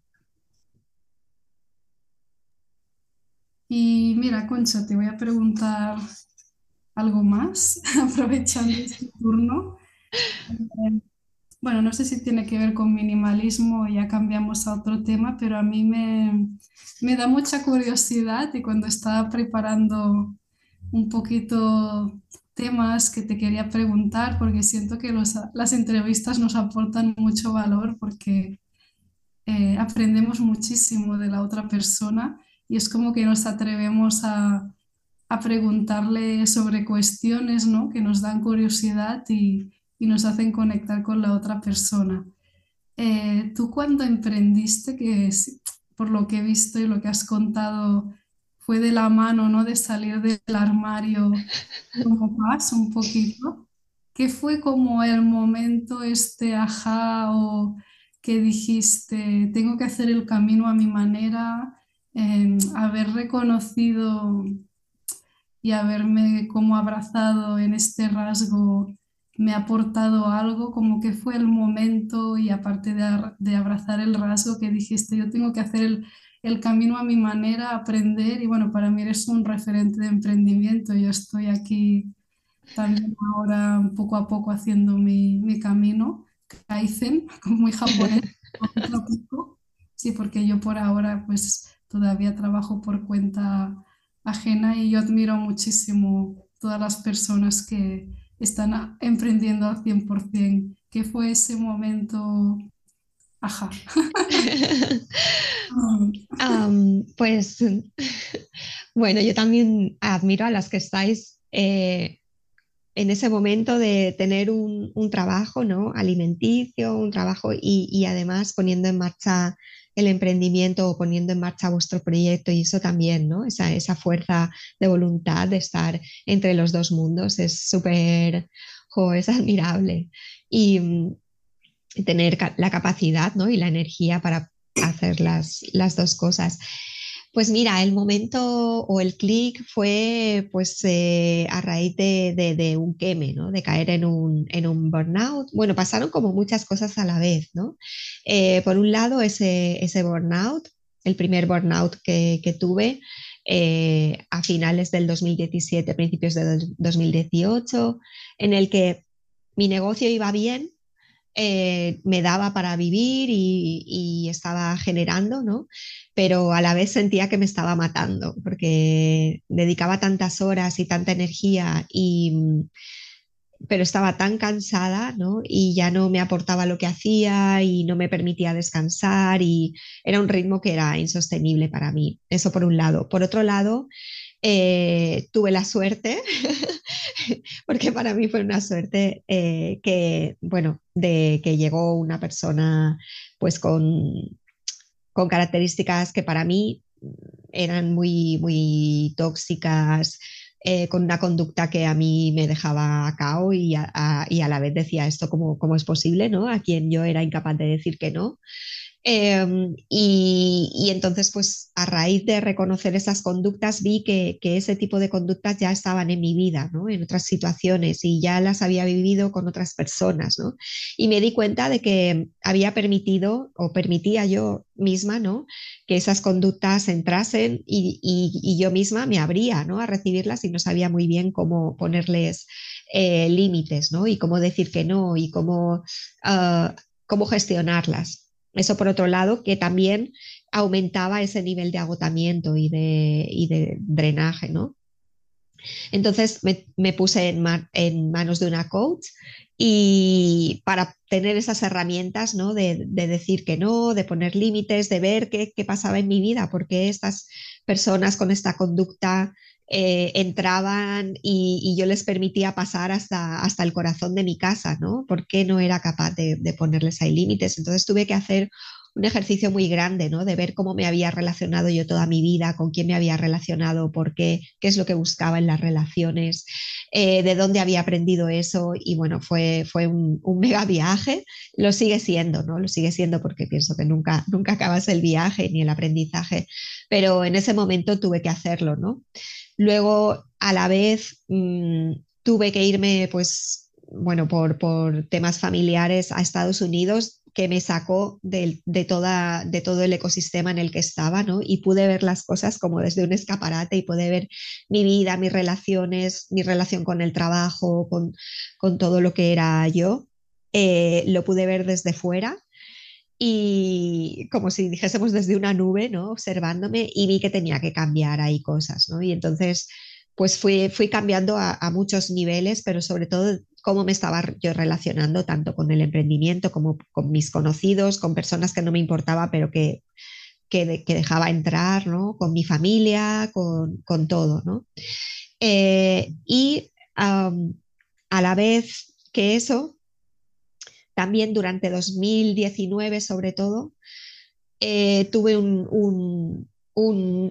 Y mira, Concha, te voy a preguntar algo más, [laughs] aprovechando este turno. [laughs] Bueno, no sé si tiene que ver con minimalismo, ya cambiamos a otro tema, pero a mí me, me da mucha curiosidad y cuando estaba preparando un poquito temas que te quería preguntar, porque siento que los- las entrevistas nos aportan mucho valor, porque eh, aprendemos muchísimo de la otra persona y es como que nos atrevemos a, a preguntarle sobre cuestiones, ¿no? que nos dan curiosidad y, y nos hacen conectar con la otra persona. Eh, tú cuando emprendiste, que por lo que he visto y lo que has contado, fue de la mano, ¿no? De salir del armario [laughs] como más un poquito. ¿Qué fue como el momento este ajá o que dijiste, tengo que hacer el camino a mi manera, em, haber reconocido y haberme como abrazado en este rasgo me ha aportado algo, como que fue el momento y aparte de, de abrazar el rasgo que dijiste, yo tengo que hacer el, el camino a mi manera, aprender y bueno, para mí eres un referente de emprendimiento, yo estoy aquí también ahora poco a poco haciendo mi, mi camino, Kaizen, [laughs] muy japonés. Sí, porque yo por ahora pues todavía trabajo por cuenta ajena y yo admiro muchísimo todas las personas que están emprendiendo al 100%. ¿Qué fue ese momento? Ajá. [laughs] Am, pues bueno, yo también admiro a las que estáis eh, en ese momento de tener un, un trabajo, ¿no? Alimenticio, un trabajo y, y además poniendo en marcha el emprendimiento o poniendo en marcha vuestro proyecto y eso también, ¿no? Esa, esa fuerza de voluntad de estar entre los dos mundos es súper, es admirable. Y mm, tener la capacidad, ¿no? y la energía para hacer las, las dos cosas. Pues mira, el momento o el clic fue pues eh, a raíz de, de- un queme, ¿no? De caer en un, en un burnout. Bueno, pasaron como muchas cosas a la vez, ¿no? Eh, por un lado, ese, ese burnout, el primer burnout que, que tuve eh, a finales del 2017, principios de 2018, en el que mi negocio iba bien, eh, me daba para vivir y, y estaba generando, ¿no? Pero a la vez sentía que me estaba matando porque dedicaba tantas horas y tanta energía y, pero estaba tan cansada, ¿no? Y ya no me aportaba lo que hacía y no me permitía descansar y era un ritmo que era insostenible para mí. Eso por un lado. Por otro lado, eh, tuve la suerte, [laughs] porque para mí fue una suerte eh, que, bueno, de que llegó una persona pues con, con características que para mí eran muy, muy tóxicas, eh, con una conducta que a mí me dejaba a cao y a, y a la vez decía esto cómo, cómo es posible, ¿no? A quien yo era incapaz de decir que no. Eh, y, entonces, pues a raíz de reconocer esas conductas, vi que, que, ese tipo de conductas ya estaban en mi vida, en otras situaciones, y ya las había vivido con otras personas. ¿no? Y me di cuenta de que había permitido o permitía yo misma ¿no? que esas conductas entrasen y, y, yo misma me abría ¿no? a recibirlas y no sabía muy bien cómo ponerles eh, límites ¿no? y cómo decir que no y cómo, uh, cómo gestionarlas. Eso por otro lado, que también aumentaba ese nivel de agotamiento y de, drenaje, ¿no? Entonces me, puse en, ma en, manos de una coach y para tener esas herramientas, ¿no? De, de decir que no, de poner límites, de ver qué, qué, pasaba en mi vida, porque estas personas con esta conducta eh, entraban y, yo les permitía pasar hasta, hasta el corazón de mi casa, ¿no? Porque no era capaz de, de ponerles ahí límites. Entonces tuve que hacer un ejercicio muy grande, ¿no? De ver cómo me había relacionado yo toda mi vida, con quién me había relacionado, por qué, qué es lo que buscaba en las relaciones, eh, de dónde había aprendido eso. Y bueno, fue, fue un, mega viaje. Lo sigue siendo, ¿no? Lo sigue siendo porque pienso que nunca, nunca acabas el viaje ni el aprendizaje, pero en ese momento tuve que hacerlo, ¿no? Luego, a la vez, mmm, tuve que irme, pues, bueno, por, por temas familiares a Estados Unidos que me sacó de, toda, de todo el ecosistema en el que estaba, ¿no? Y pude ver las cosas como desde un escaparate y pude ver mi vida, mis relaciones, mi relación con el trabajo, con, con todo lo que era yo. Eh, lo pude ver desde fuera y como si dijésemos desde una nube, ¿no? Observándome y vi que tenía que cambiar ahí cosas, ¿no? Y entonces, pues fui, fui cambiando a muchos niveles, pero sobre todo cómo me estaba yo relacionando tanto con el emprendimiento como con mis conocidos, con personas que no me importaba, pero que, que, dejaba entrar, ¿no? Con mi familia, con, con todo, ¿no? Eh, y a la vez que eso, también durante 2019 sobre todo, eh, tuve un, un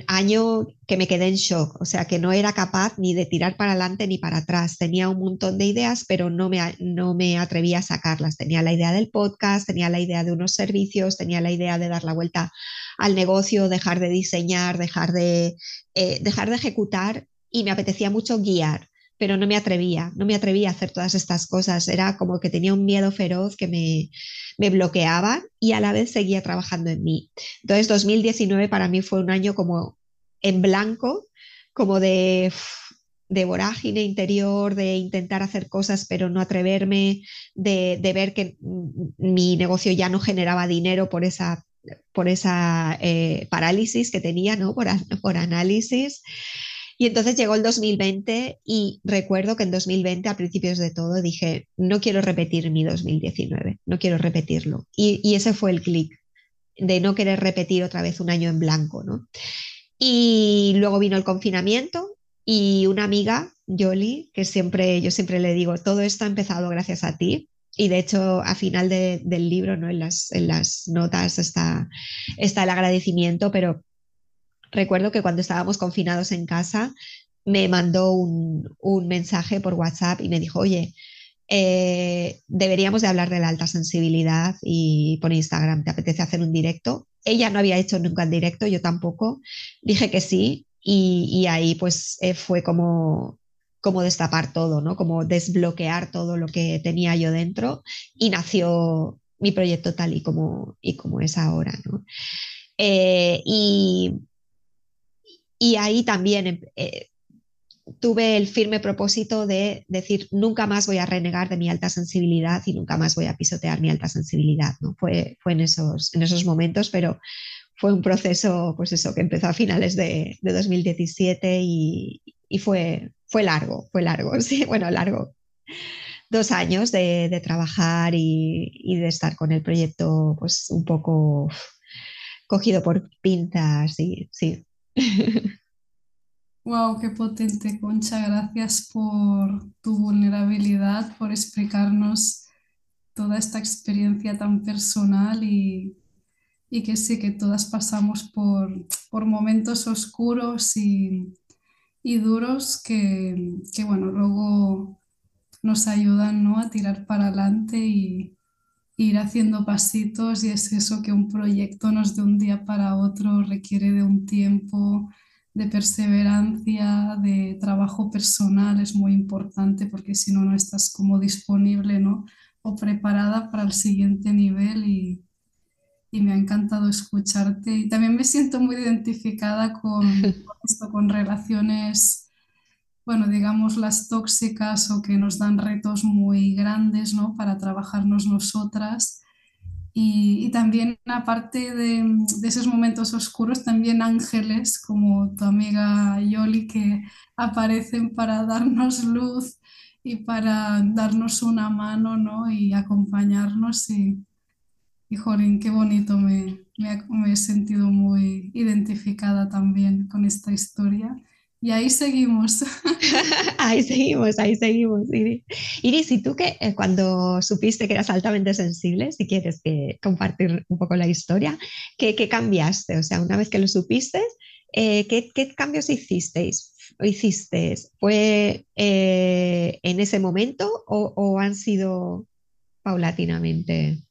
año que me quedé en shock, o sea que no era capaz ni de tirar para adelante ni para atrás. Tenía un montón de ideas, pero no me, no me atrevía a sacarlas. Tenía la idea del podcast, tenía la idea de unos servicios, tenía la idea de dar la vuelta al negocio, dejar de diseñar, dejar de, eh, dejar de ejecutar y me apetecía mucho guiar pero no me atrevía, no me atrevía a hacer todas estas cosas. Era como que tenía un miedo feroz que me, me bloqueaba y a la vez seguía trabajando en mí. Entonces 2019 para mí fue un año como en blanco, como de, de vorágine interior, de intentar hacer cosas pero no atreverme, de, de ver que mi negocio ya no generaba dinero por esa por esa eh, parálisis que tenía, ¿no? Por, por análisis. Y entonces llegó el 2020 y recuerdo que en 2020, a principios de todo, dije, no quiero repetir mi 2019, no quiero repetirlo. Y, ese fue el clic de no querer repetir otra vez un año en blanco, ¿no? Y luego vino el confinamiento y una amiga, Yoli, que siempre, yo siempre le digo, todo esto ha empezado gracias a ti. Y de hecho, a final del libro, ¿no? en, las, en las notas está, está el agradecimiento, pero recuerdo que cuando estábamos confinados en casa, me mandó un, mensaje por WhatsApp y me dijo, oye, eh, deberíamos de hablar de la alta sensibilidad y por Instagram, ¿te apetece hacer un directo? Ella no había hecho nunca un directo, yo tampoco. Dije que sí y, ahí pues eh, fue como, como destapar todo, ¿no? Como desbloquear todo lo que tenía yo dentro y nació mi proyecto tal y como, y como es ahora, ¿no? Eh, y y ahí también em, eh, tuve el firme propósito de decir, nunca más voy a renegar de mi alta sensibilidad y nunca más voy a pisotear mi alta sensibilidad. ¿no? Fue, fue en, esos, en esos momentos, pero fue un proceso, pues eso, que empezó a finales de, de 2017 y, y, fue, fue largo, fue largo, [laughs] sí, bueno, largo. Dos años de, de trabajar y, y, de estar con el proyecto, pues un poco cogido por pinzas, y sí. [laughs] Wow, qué potente, Concha. Gracias por tu vulnerabilidad, por explicarnos toda esta experiencia tan personal y, que sí que todas pasamos por, momentos oscuros y, duros que, bueno, luego nos ayudan ¿no? a tirar para adelante y, ir haciendo pasitos y es eso que un proyecto no es de un día para otro, requiere de un tiempo, de perseverancia, de trabajo personal, es muy importante porque si no, no estás como disponible ¿no? o preparada para el siguiente nivel y, y me ha encantado escucharte y también me siento muy identificada con, [laughs] con esto, con relaciones bueno, digamos, las tóxicas o que nos dan retos muy grandes, ¿no? Para trabajarnos nosotras. Y, también, aparte de, de, esos momentos oscuros, también ángeles como tu amiga Yoli que aparecen para darnos luz y para darnos una mano, ¿no? Y acompañarnos. Y, y jolín, qué bonito, me, me, me he sentido muy identificada también con esta historia y [laughs] ahí seguimos. Ahí seguimos, ahí seguimos. Iris, Iris, ¿y tú qué, eh, cuando supiste que eras altamente sensible, si quieres que compartir un poco la historia, ¿qué, cambiaste? O sea, una vez que lo supiste, eh, ¿qué, qué cambios hicisteis? ¿Hiciste? ¿Fue eh, en ese momento o, o han sido paulatinamente?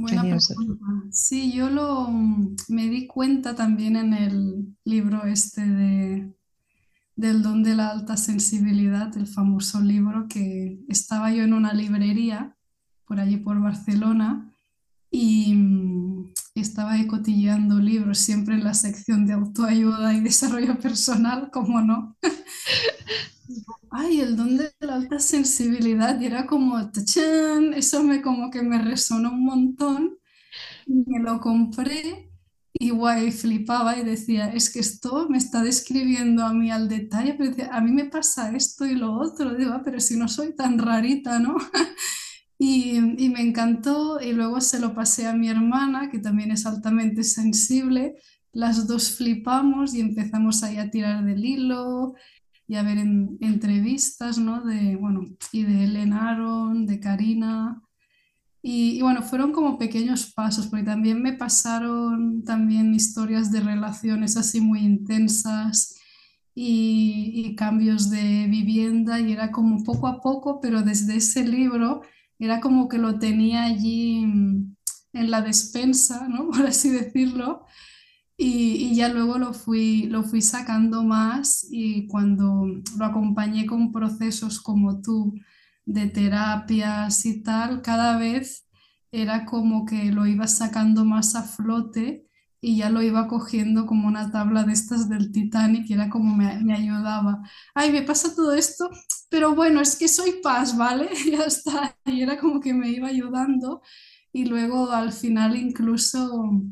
Buena años? pregunta. Sí, yo lo mm, me di cuenta también en el libro este de del don de la alta sensibilidad, el famoso libro que estaba yo en una librería por allí por Barcelona y, mm, y estaba ahí cotilleando libros, siempre en la sección de autoayuda y desarrollo personal, como no. [laughs] Ay, el don de la alta sensibilidad, y era como, ¡tachán! Eso me como que me resonó un montón me lo compré y guay, flipaba y decía, es que esto me está describiendo a mí al detalle, pero decía, a mí me pasa esto y lo otro, digo, "Ah, pero si no soy tan rarita, ¿no? [laughs] Y, y me encantó y luego se lo pasé a mi hermana, que también es altamente sensible. Las dos flipamos y empezamos ahí a tirar del hilo y a ver en- entrevistas, ¿no? De, bueno, y de Ellen Aron, de Karina. Y, bueno, fueron como pequeños pasos, porque también me pasaron también historias de relaciones así muy intensas y, cambios de vivienda y era como poco a poco, pero desde ese libro era como que lo tenía allí en la despensa, ¿no? [laughs] Por así decirlo. Y, y ya luego lo fui, lo fui sacando más y cuando lo acompañé con procesos como tú de terapias y tal, cada vez era como que lo iba sacando más a flote y ya lo iba cogiendo como una tabla de estas del Titanic y era como me, me ayudaba. Ay, me pasa todo esto, pero bueno, es que soy paz, ¿vale? [laughs] Ya está. Y era como que me iba ayudando y luego al final incluso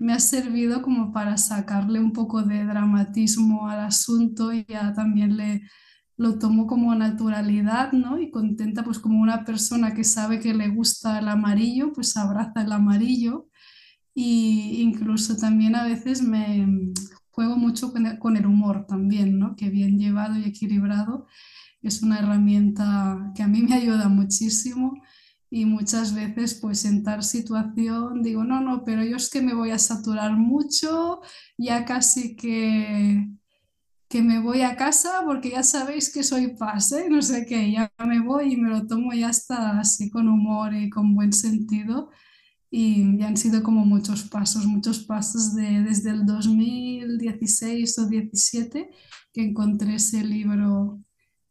me ha servido como para sacarle un poco de dramatismo al asunto y ya también le lo tomo como naturalidad, ¿no? Y contenta pues como una persona que sabe que le gusta el amarillo, pues abraza el amarillo y incluso también a veces me juego mucho con el humor también, ¿no? Que bien llevado y equilibrado es una herramienta que a mí me ayuda muchísimo y muchas veces pues en tal situación digo, no, no, pero yo es que me voy a saturar mucho, ya casi que, que me voy a casa porque ya sabéis que soy paz, ¿eh? No sé qué, ya me voy y me lo tomo ya hasta así con humor y con buen sentido. Y ya han sido como muchos pasos, muchos pasos de, desde el 2016 o 17 que encontré ese libro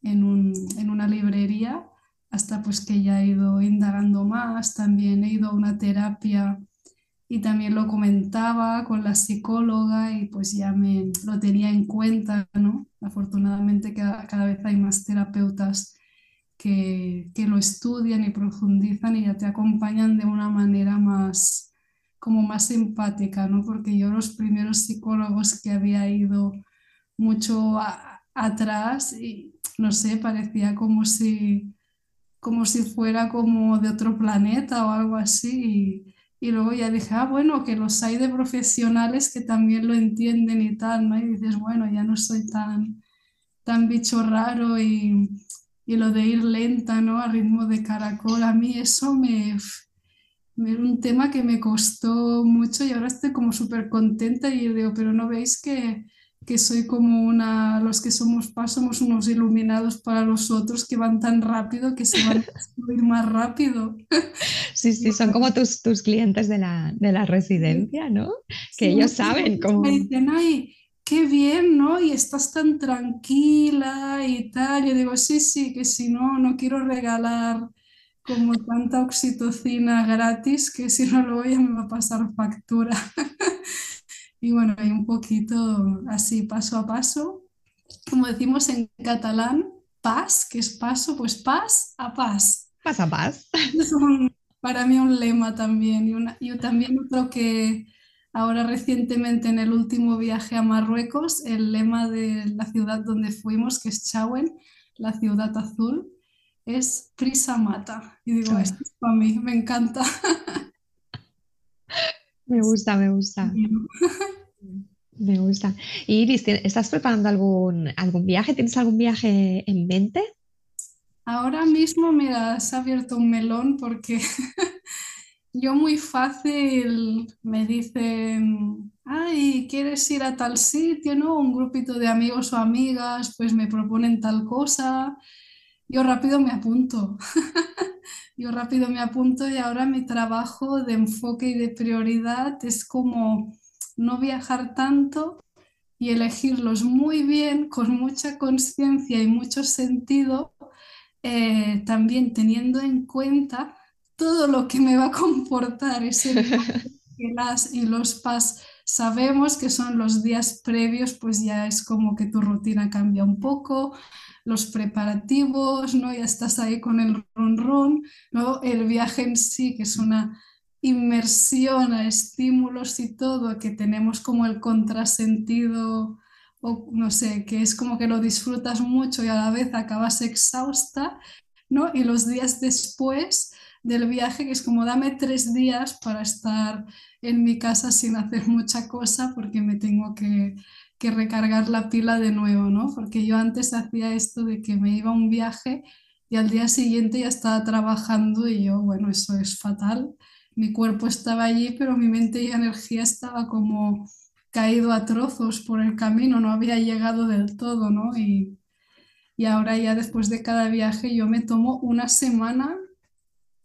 en un- en una librería, hasta pues que ya he ido indagando más, también he ido a una terapia y también lo comentaba con la psicóloga y pues ya me lo tenía en cuenta, ¿no? Afortunadamente cada, cada vez hay más terapeutas que, que lo estudian y profundizan y ya te acompañan de una manera más, como más empática, ¿no? Porque yo los primeros psicólogos que había ido mucho atrás y no sé, parecía como si, como si fuera como de otro planeta o algo así. Y, y luego ya dije, ah, bueno, que los hay de profesionales que también lo entienden y tal, ¿no? Y dices, bueno, ya no soy tan, tan bicho raro y, y lo de ir lenta, ¿no? A ritmo de caracol, a mí eso me, me- era un tema que me costó mucho y ahora estoy como súper contenta y digo, pero no veis que, que soy como una, los que somos paz somos unos iluminados para los otros que van tan rápido que se van a destruir más rápido. [laughs] Sí, sí, son como tus, tus clientes de la, de la residencia, ¿no? Que Sí, ellos saben veces me cómo... dicen, ay, qué bien, ¿no? Y estás tan tranquila y tal. Yo digo, sí, sí, que si no, no quiero regalar como tanta oxitocina gratis que si no luego ya me va a pasar factura. [laughs] Y bueno, hay un poquito así, paso a paso. Como decimos en catalán, pas, que es paso, pues pas a pas. Pasa paz. Es un- para mí un lema también. Y una, yo también otro que ahora recientemente en el último viaje a Marruecos, el lema de la ciudad donde fuimos, que es Chauen, la ciudad azul, es Prisa Mata. Y digo, esto es para mí, me encanta. [laughs] me gusta, me gusta. Me gusta. Iris, ¿te- ¿estás preparando algún, algún viaje? ¿Tienes algún viaje en mente? Ahora mismo, mira, has abierto un melón porque [laughs] yo muy fácil me dicen, ay, ¿quieres ir a tal sitio, no? Un grupito de amigos o amigas, pues me proponen tal cosa. Yo rápido me apunto. [laughs] Yo rápido me apunto y ahora mi trabajo de enfoque y de prioridad es como no viajar tanto y elegirlos muy bien, con mucha conciencia y mucho sentido, eh, también teniendo en cuenta todo lo que me va a comportar ese [laughs] que las y los PAS sabemos que son los días previos, pues ya es como que tu rutina cambia un poco, los preparativos, ¿no? Ya estás ahí con el run run, ¿no? El viaje en sí, que es una inmersión a estímulos y todo, que tenemos como el contrasentido o no sé, que es como que lo disfrutas mucho y a la vez acabas exhausta, ¿no? Y los días después del viaje, que es como dame tres días para estar en mi casa sin hacer mucha cosa porque me tengo que, que recargar la pila de nuevo, ¿no? Porque yo antes hacía esto de que me iba un viaje y al día siguiente ya estaba trabajando y yo, bueno, eso es fatal. Mi cuerpo estaba allí, pero mi mente y energía estaba como caído a trozos por el camino, no había llegado del todo, ¿no? Y, y ahora ya después de cada viaje yo me tomo una semana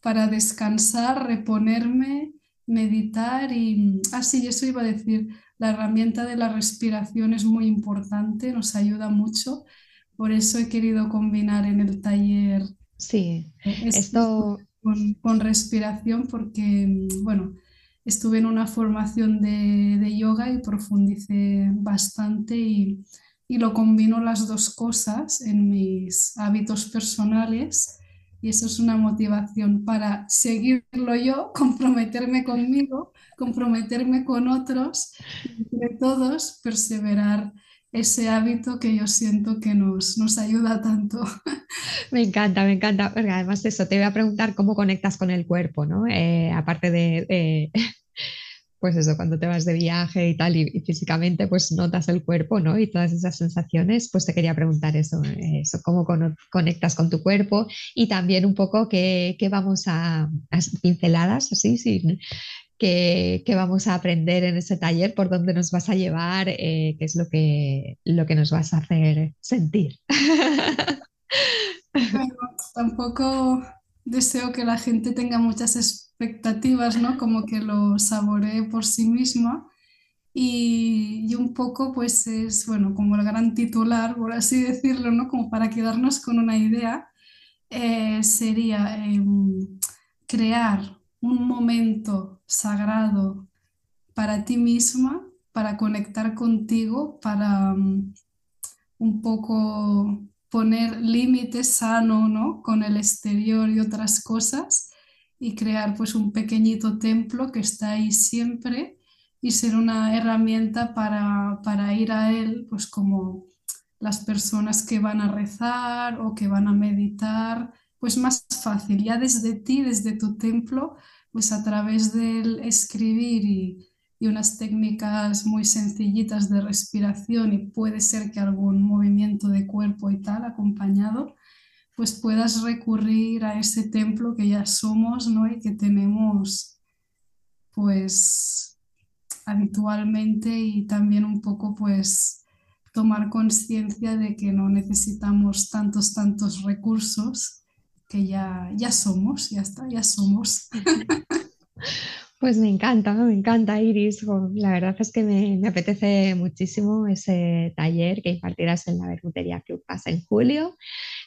para descansar, reponerme, meditar y así eso iba a decir, la herramienta de la respiración es muy importante, nos ayuda mucho, por eso he querido combinar en el taller Sí, eh, esto con respiración porque, mm, bueno, estuve en una formación de, de yoga y profundicé bastante y, y lo combino las dos cosas en mis hábitos personales y eso es una motivación para seguirlo yo, [laughs] comprometerme conmigo, comprometerme con otros entre todos perseverar ese hábito que yo siento que nos, nos ayuda tanto. [laughs] me encanta, me encanta, porque además de eso, te voy a preguntar cómo conectas con el cuerpo, ¿no? Eh, aparte de, de, [laughs] pues eso, cuando te vas de viaje y tal, y, físicamente pues notas el cuerpo, ¿no? Y todas esas sensaciones, pues te quería preguntar eso, eh, eso cómo conectas con tu cuerpo y también un poco qué, qué vamos a, pinceladas, así, sí, qué, qué vamos a aprender en ese taller, por dónde nos vas a llevar, eh, qué es lo que, lo que nos vas a hacer sentir. Bueno, tampoco deseo que la gente tenga muchas expectativas, ¿no? Como que lo saboree por sí misma. Y, y un poco, pues es, bueno, como el gran titular, por así decirlo, ¿no? Como para quedarnos con una idea, eh, sería em, crear un momento sagrado para ti misma, para conectar contigo, para... mm, un poco poner límites sano, ¿no? con el exterior y otras cosas y crear pues un pequeñito templo que está ahí siempre y ser una herramienta para, para ir a él pues como las personas que van a rezar o que van a meditar, pues más fácil, ya desde ti, desde tu templo, pues a través del escribir y, y unas técnicas muy sencillitas de respiración y puede ser que algún movimiento de cuerpo y tal acompañado, pues puedas recurrir a ese templo que ya somos, ¿no? Y que tenemos pues habitualmente y también un poco pues tomar conciencia de que no necesitamos tantos, tantos recursos que ya, ya somos, ya está, ya somos. [laughs] Pues me encanta, me encanta, Iris. La verdad es que me, apetece muchísimo ese taller que impartirás en la Bermutería Club Paz en julio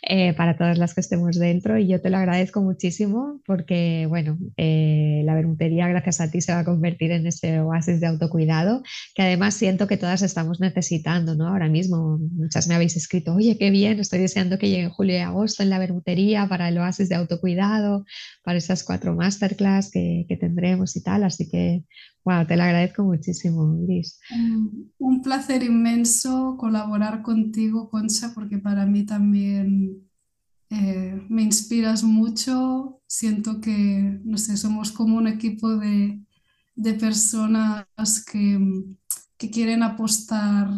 eh, para todas las que estemos dentro y yo te lo agradezco muchísimo porque, bueno, eh, la Bermutería gracias a ti se va a convertir en ese oasis de autocuidado que además siento que todas estamos necesitando, ¿no? Ahora mismo muchas me habéis escrito, oye, qué bien, estoy deseando que llegue julio y agosto en la Bermutería para el oasis de autocuidado para esas cuatro masterclass que, que tendremos y tal. Así que, wow, te lo agradezco muchísimo, Iris. Un, un placer inmenso colaborar contigo, Concha, porque para mí también eh, me inspiras mucho. Siento que, no sé, somos como un equipo de, de personas que, que quieren apostar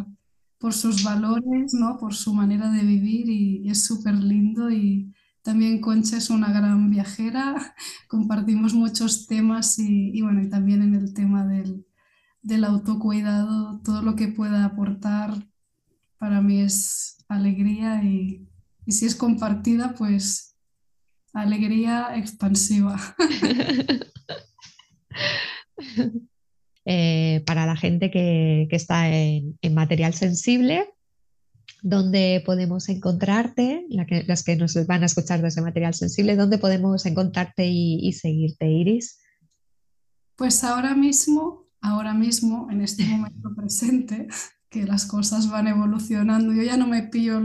por sus valores, ¿no? por su manera de vivir y, es súper lindo y también Concha es una gran viajera, [laughs] compartimos muchos temas y, bueno, y también en el tema del, del autocuidado, todo lo que pueda aportar para mí es alegría y, y si es compartida, pues alegría expansiva. [laughs] Eh, para la gente que, está en, material sensible, ¿dónde podemos encontrarte? las que nos van a escuchar desde material sensible, ¿dónde podemos encontrarte y, seguirte, Iris? Pues ahora mismo, ahora mismo, en este momento [laughs] presente, que las cosas van evolucionando, yo ya no me pillo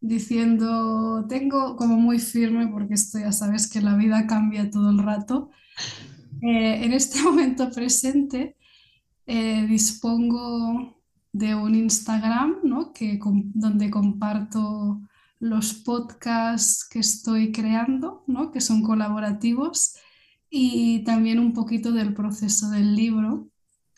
diciendo, tengo como muy firme, porque esto ya sabes que la vida cambia todo el rato, eh, en este [laughs] momento presente eh, dispongo de un Instagram ¿no? que, donde comparto los podcasts que estoy creando, ¿no? que son colaborativos, y también un poquito del proceso del libro,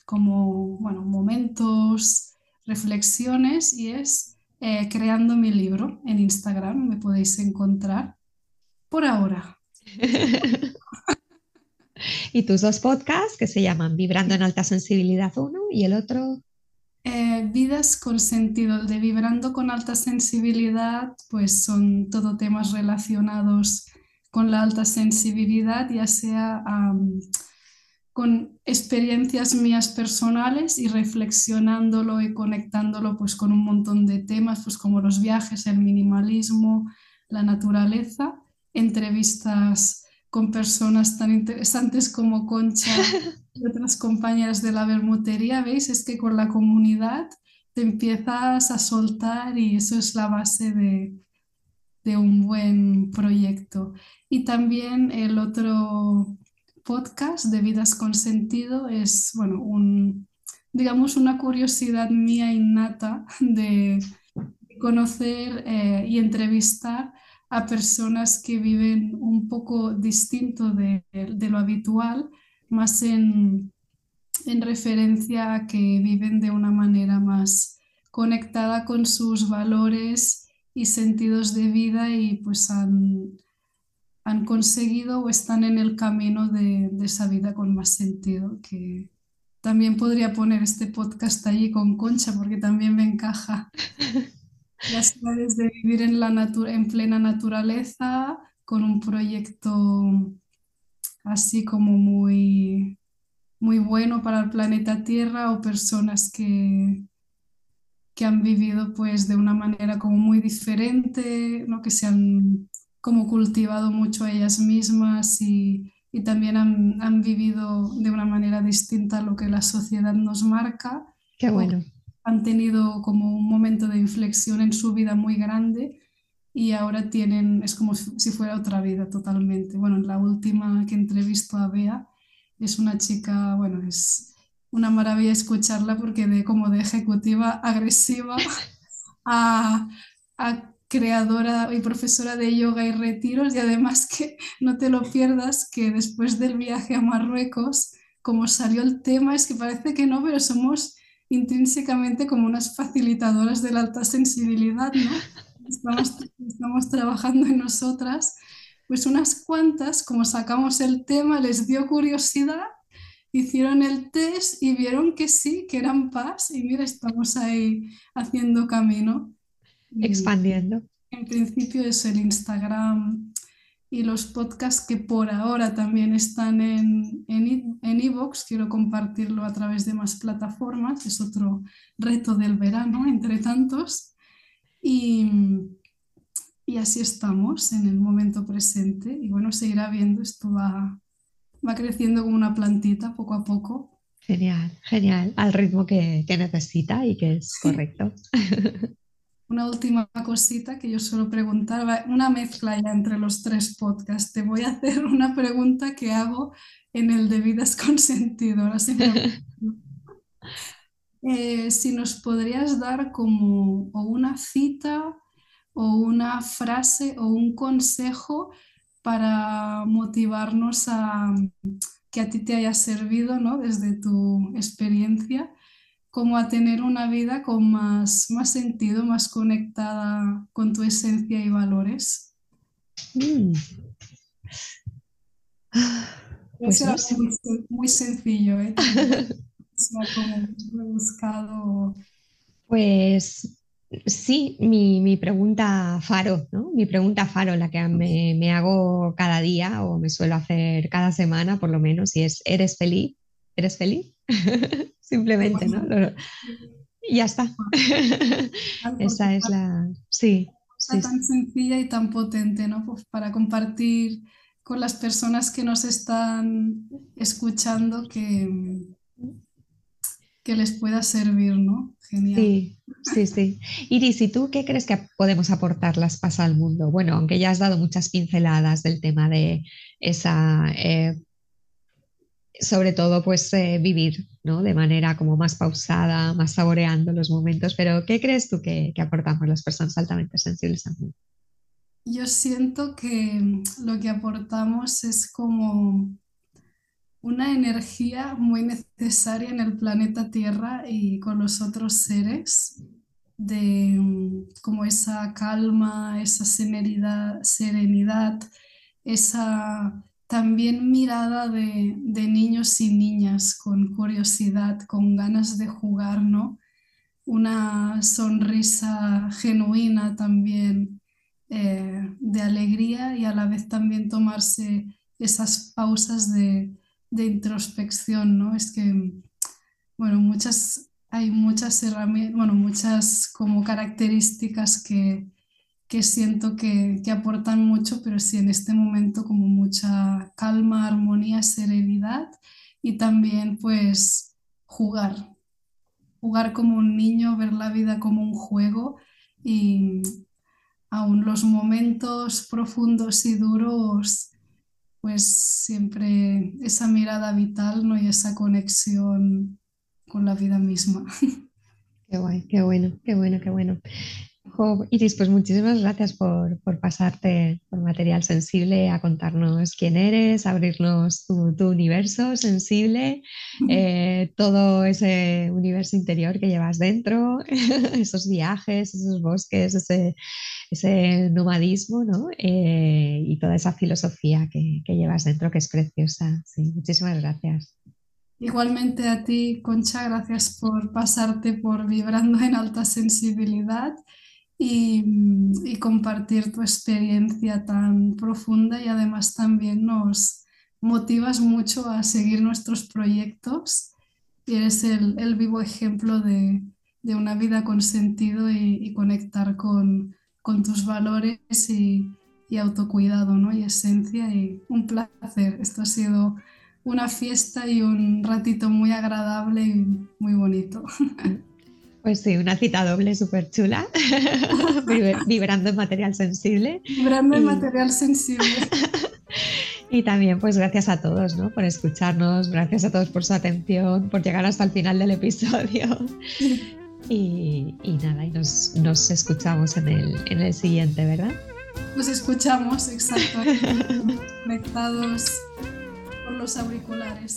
como bueno, momentos, reflexiones, y es eh, creando mi libro en Instagram, me podéis encontrar por ahora. [laughs] Y tus dos podcasts que se llaman Vibrando en Alta Sensibilidad 1 y el otro... Vidas con sentido. De Vibrando con Alta Sensibilidad, pues son todo temas relacionados con la alta sensibilidad, ya sea con experiencias mías personales y reflexionándolo y conectándolo pues con un montón de temas, pues como los viajes, el minimalismo, la naturaleza, entrevistas con personas tan interesantes como Concha [laughs] otras compañeras de la bermutería, ¿veis? Es que con la comunidad te empiezas a soltar y eso es la base de, de un buen proyecto. Y también el otro podcast de Vidas con Sentido es, bueno, un, digamos, una curiosidad mía innata de conocer eh, y entrevistar a personas que viven un poco distinto de, lo habitual, más en, referencia a que viven de una manera más conectada con sus valores y sentidos de vida y pues han, han conseguido o están en el camino de, de, esa vida con más sentido, que también podría poner este podcast allí con Concha porque también me encaja. [laughs] Las claves de vivir en, la en plena naturaleza con un proyecto así como muy, muy bueno para el planeta Tierra o personas que, que han vivido pues de una manera como muy diferente, ¿no? que se han como cultivado mucho ellas mismas y, y también han, han, vivido de una manera distinta a lo que la sociedad nos marca. Qué bueno han tenido como un momento de inflexión en su vida muy grande y ahora tienen, es como si fuera otra vida totalmente. Bueno, la última que entrevisto a Bea es una chica, bueno, es una maravilla escucharla porque de como de ejecutiva agresiva [laughs] a, a creadora y profesora de yoga y retiros y además que no te lo pierdas que después del viaje a Marruecos, como salió el tema, es que parece que no, pero somos intrínsecamente como unas facilitadoras de la alta sensibilidad, ¿no? [laughs] Estamos, estamos trabajando en nosotras, pues unas cuantas, como sacamos el tema, les dio curiosidad, hicieron el test y vieron que sí, que eran paz y mira, estamos ahí haciendo camino. Expandiendo. En principio es el Instagram y los podcasts que por ahora también están en en iVoox, quiero compartirlo a través de más plataformas, es otro reto del verano, entre tantos. Y, y así estamos en el momento presente. Y bueno, seguirá viendo, esto va, va creciendo como una plantita poco a poco. Genial, genial, al ritmo que, que necesita y que es correcto. [laughs] una última cosita que yo suelo preguntar, una mezcla ya entre los tres podcasts. Te voy a hacer [laughs] una pregunta que hago en el de vidas con sentido. [laughs] Eh, si nos podrías dar como o una cita o una frase o un consejo para motivarnos a que a ti te haya servido ¿no? desde tu experiencia como a tener una vida con más, más sentido, más conectada con tu esencia y valores. Mm. Pues muy, sencillo, ¿eh? [laughs] como buscado. Pues sí, mi, pregunta faro, ¿no? Mi pregunta faro, la que me, me, hago cada día o me suelo hacer cada semana por lo menos, y es, ¿eres feliz? ¿Eres feliz? [laughs] Simplemente, ¿no? Y ya está. [laughs] Esa es la... Sí. Está tan sencilla y tan potente, ¿no? Pues para compartir con las personas que nos están escuchando que, que les pueda servir, ¿no? Genial. Sí, sí, sí. Iris, ¿y tú qué crees que podemos aportar las PAS al mundo? Bueno, aunque ya has dado muchas pinceladas del tema de esa eh, sobre todo pues eh, vivir ¿no? de manera como más pausada, más saboreando los momentos. Pero ¿qué crees tú que, aportamos las personas altamente sensibles al mundo? Yo siento que lo que aportamos es como una energía muy necesaria en el planeta Tierra y con los otros seres, de como esa calma, esa serenidad, serenidad esa también mirada de, niños y niñas con curiosidad, con ganas de jugar, ¿no? Una sonrisa genuina también eh, de alegría y a la vez también tomarse esas pausas de, de introspección, ¿no? Es que, bueno, muchas, hay muchas herramientas, bueno, muchas como características que, que siento que, que, aportan mucho, pero sí en este momento como mucha calma, armonía, serenidad y también pues jugar, jugar como un niño, ver la vida como un juego y aún los momentos profundos y duros, pues siempre esa mirada vital ¿no? y esa conexión con la vida misma. Qué guay, qué bueno, qué bueno, qué bueno. Iris, pues muchísimas gracias por, pasarte por material sensible a contarnos quién eres, abrirnos tu, universo sensible, eh, todo ese universo interior que llevas dentro, [laughs] esos viajes, esos bosques, ese, nomadismo ¿no? Eh, y toda esa filosofía que, que, llevas dentro que es preciosa. Sí, muchísimas gracias. Igualmente a ti, Concha, gracias por pasarte por vibrando en alta sensibilidad y, compartir tu experiencia tan profunda y además también nos motivas mucho a seguir nuestros proyectos y eres el, vivo ejemplo de, una vida con sentido y, conectar con, tus valores y, autocuidado ¿no? y esencia y un placer. Esto ha sido una fiesta y un ratito muy agradable y muy bonito. [laughs] Pues sí, una cita doble súper chula, [laughs] vibrando en material sensible. Vibrando en material sensible. [laughs] y también pues gracias a todos ¿no? por escucharnos, gracias a todos por su atención, por llegar hasta el final del episodio. [laughs] Y, nada, y nos, nos escuchamos en el, en el siguiente, ¿verdad? Nos escuchamos, exacto, conectados por los auriculares.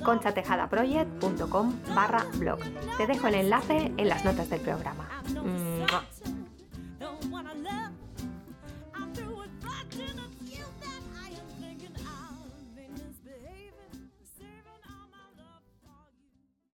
conchatejadaproject.com barra blog. Te dejo el enlace en las notas del programa.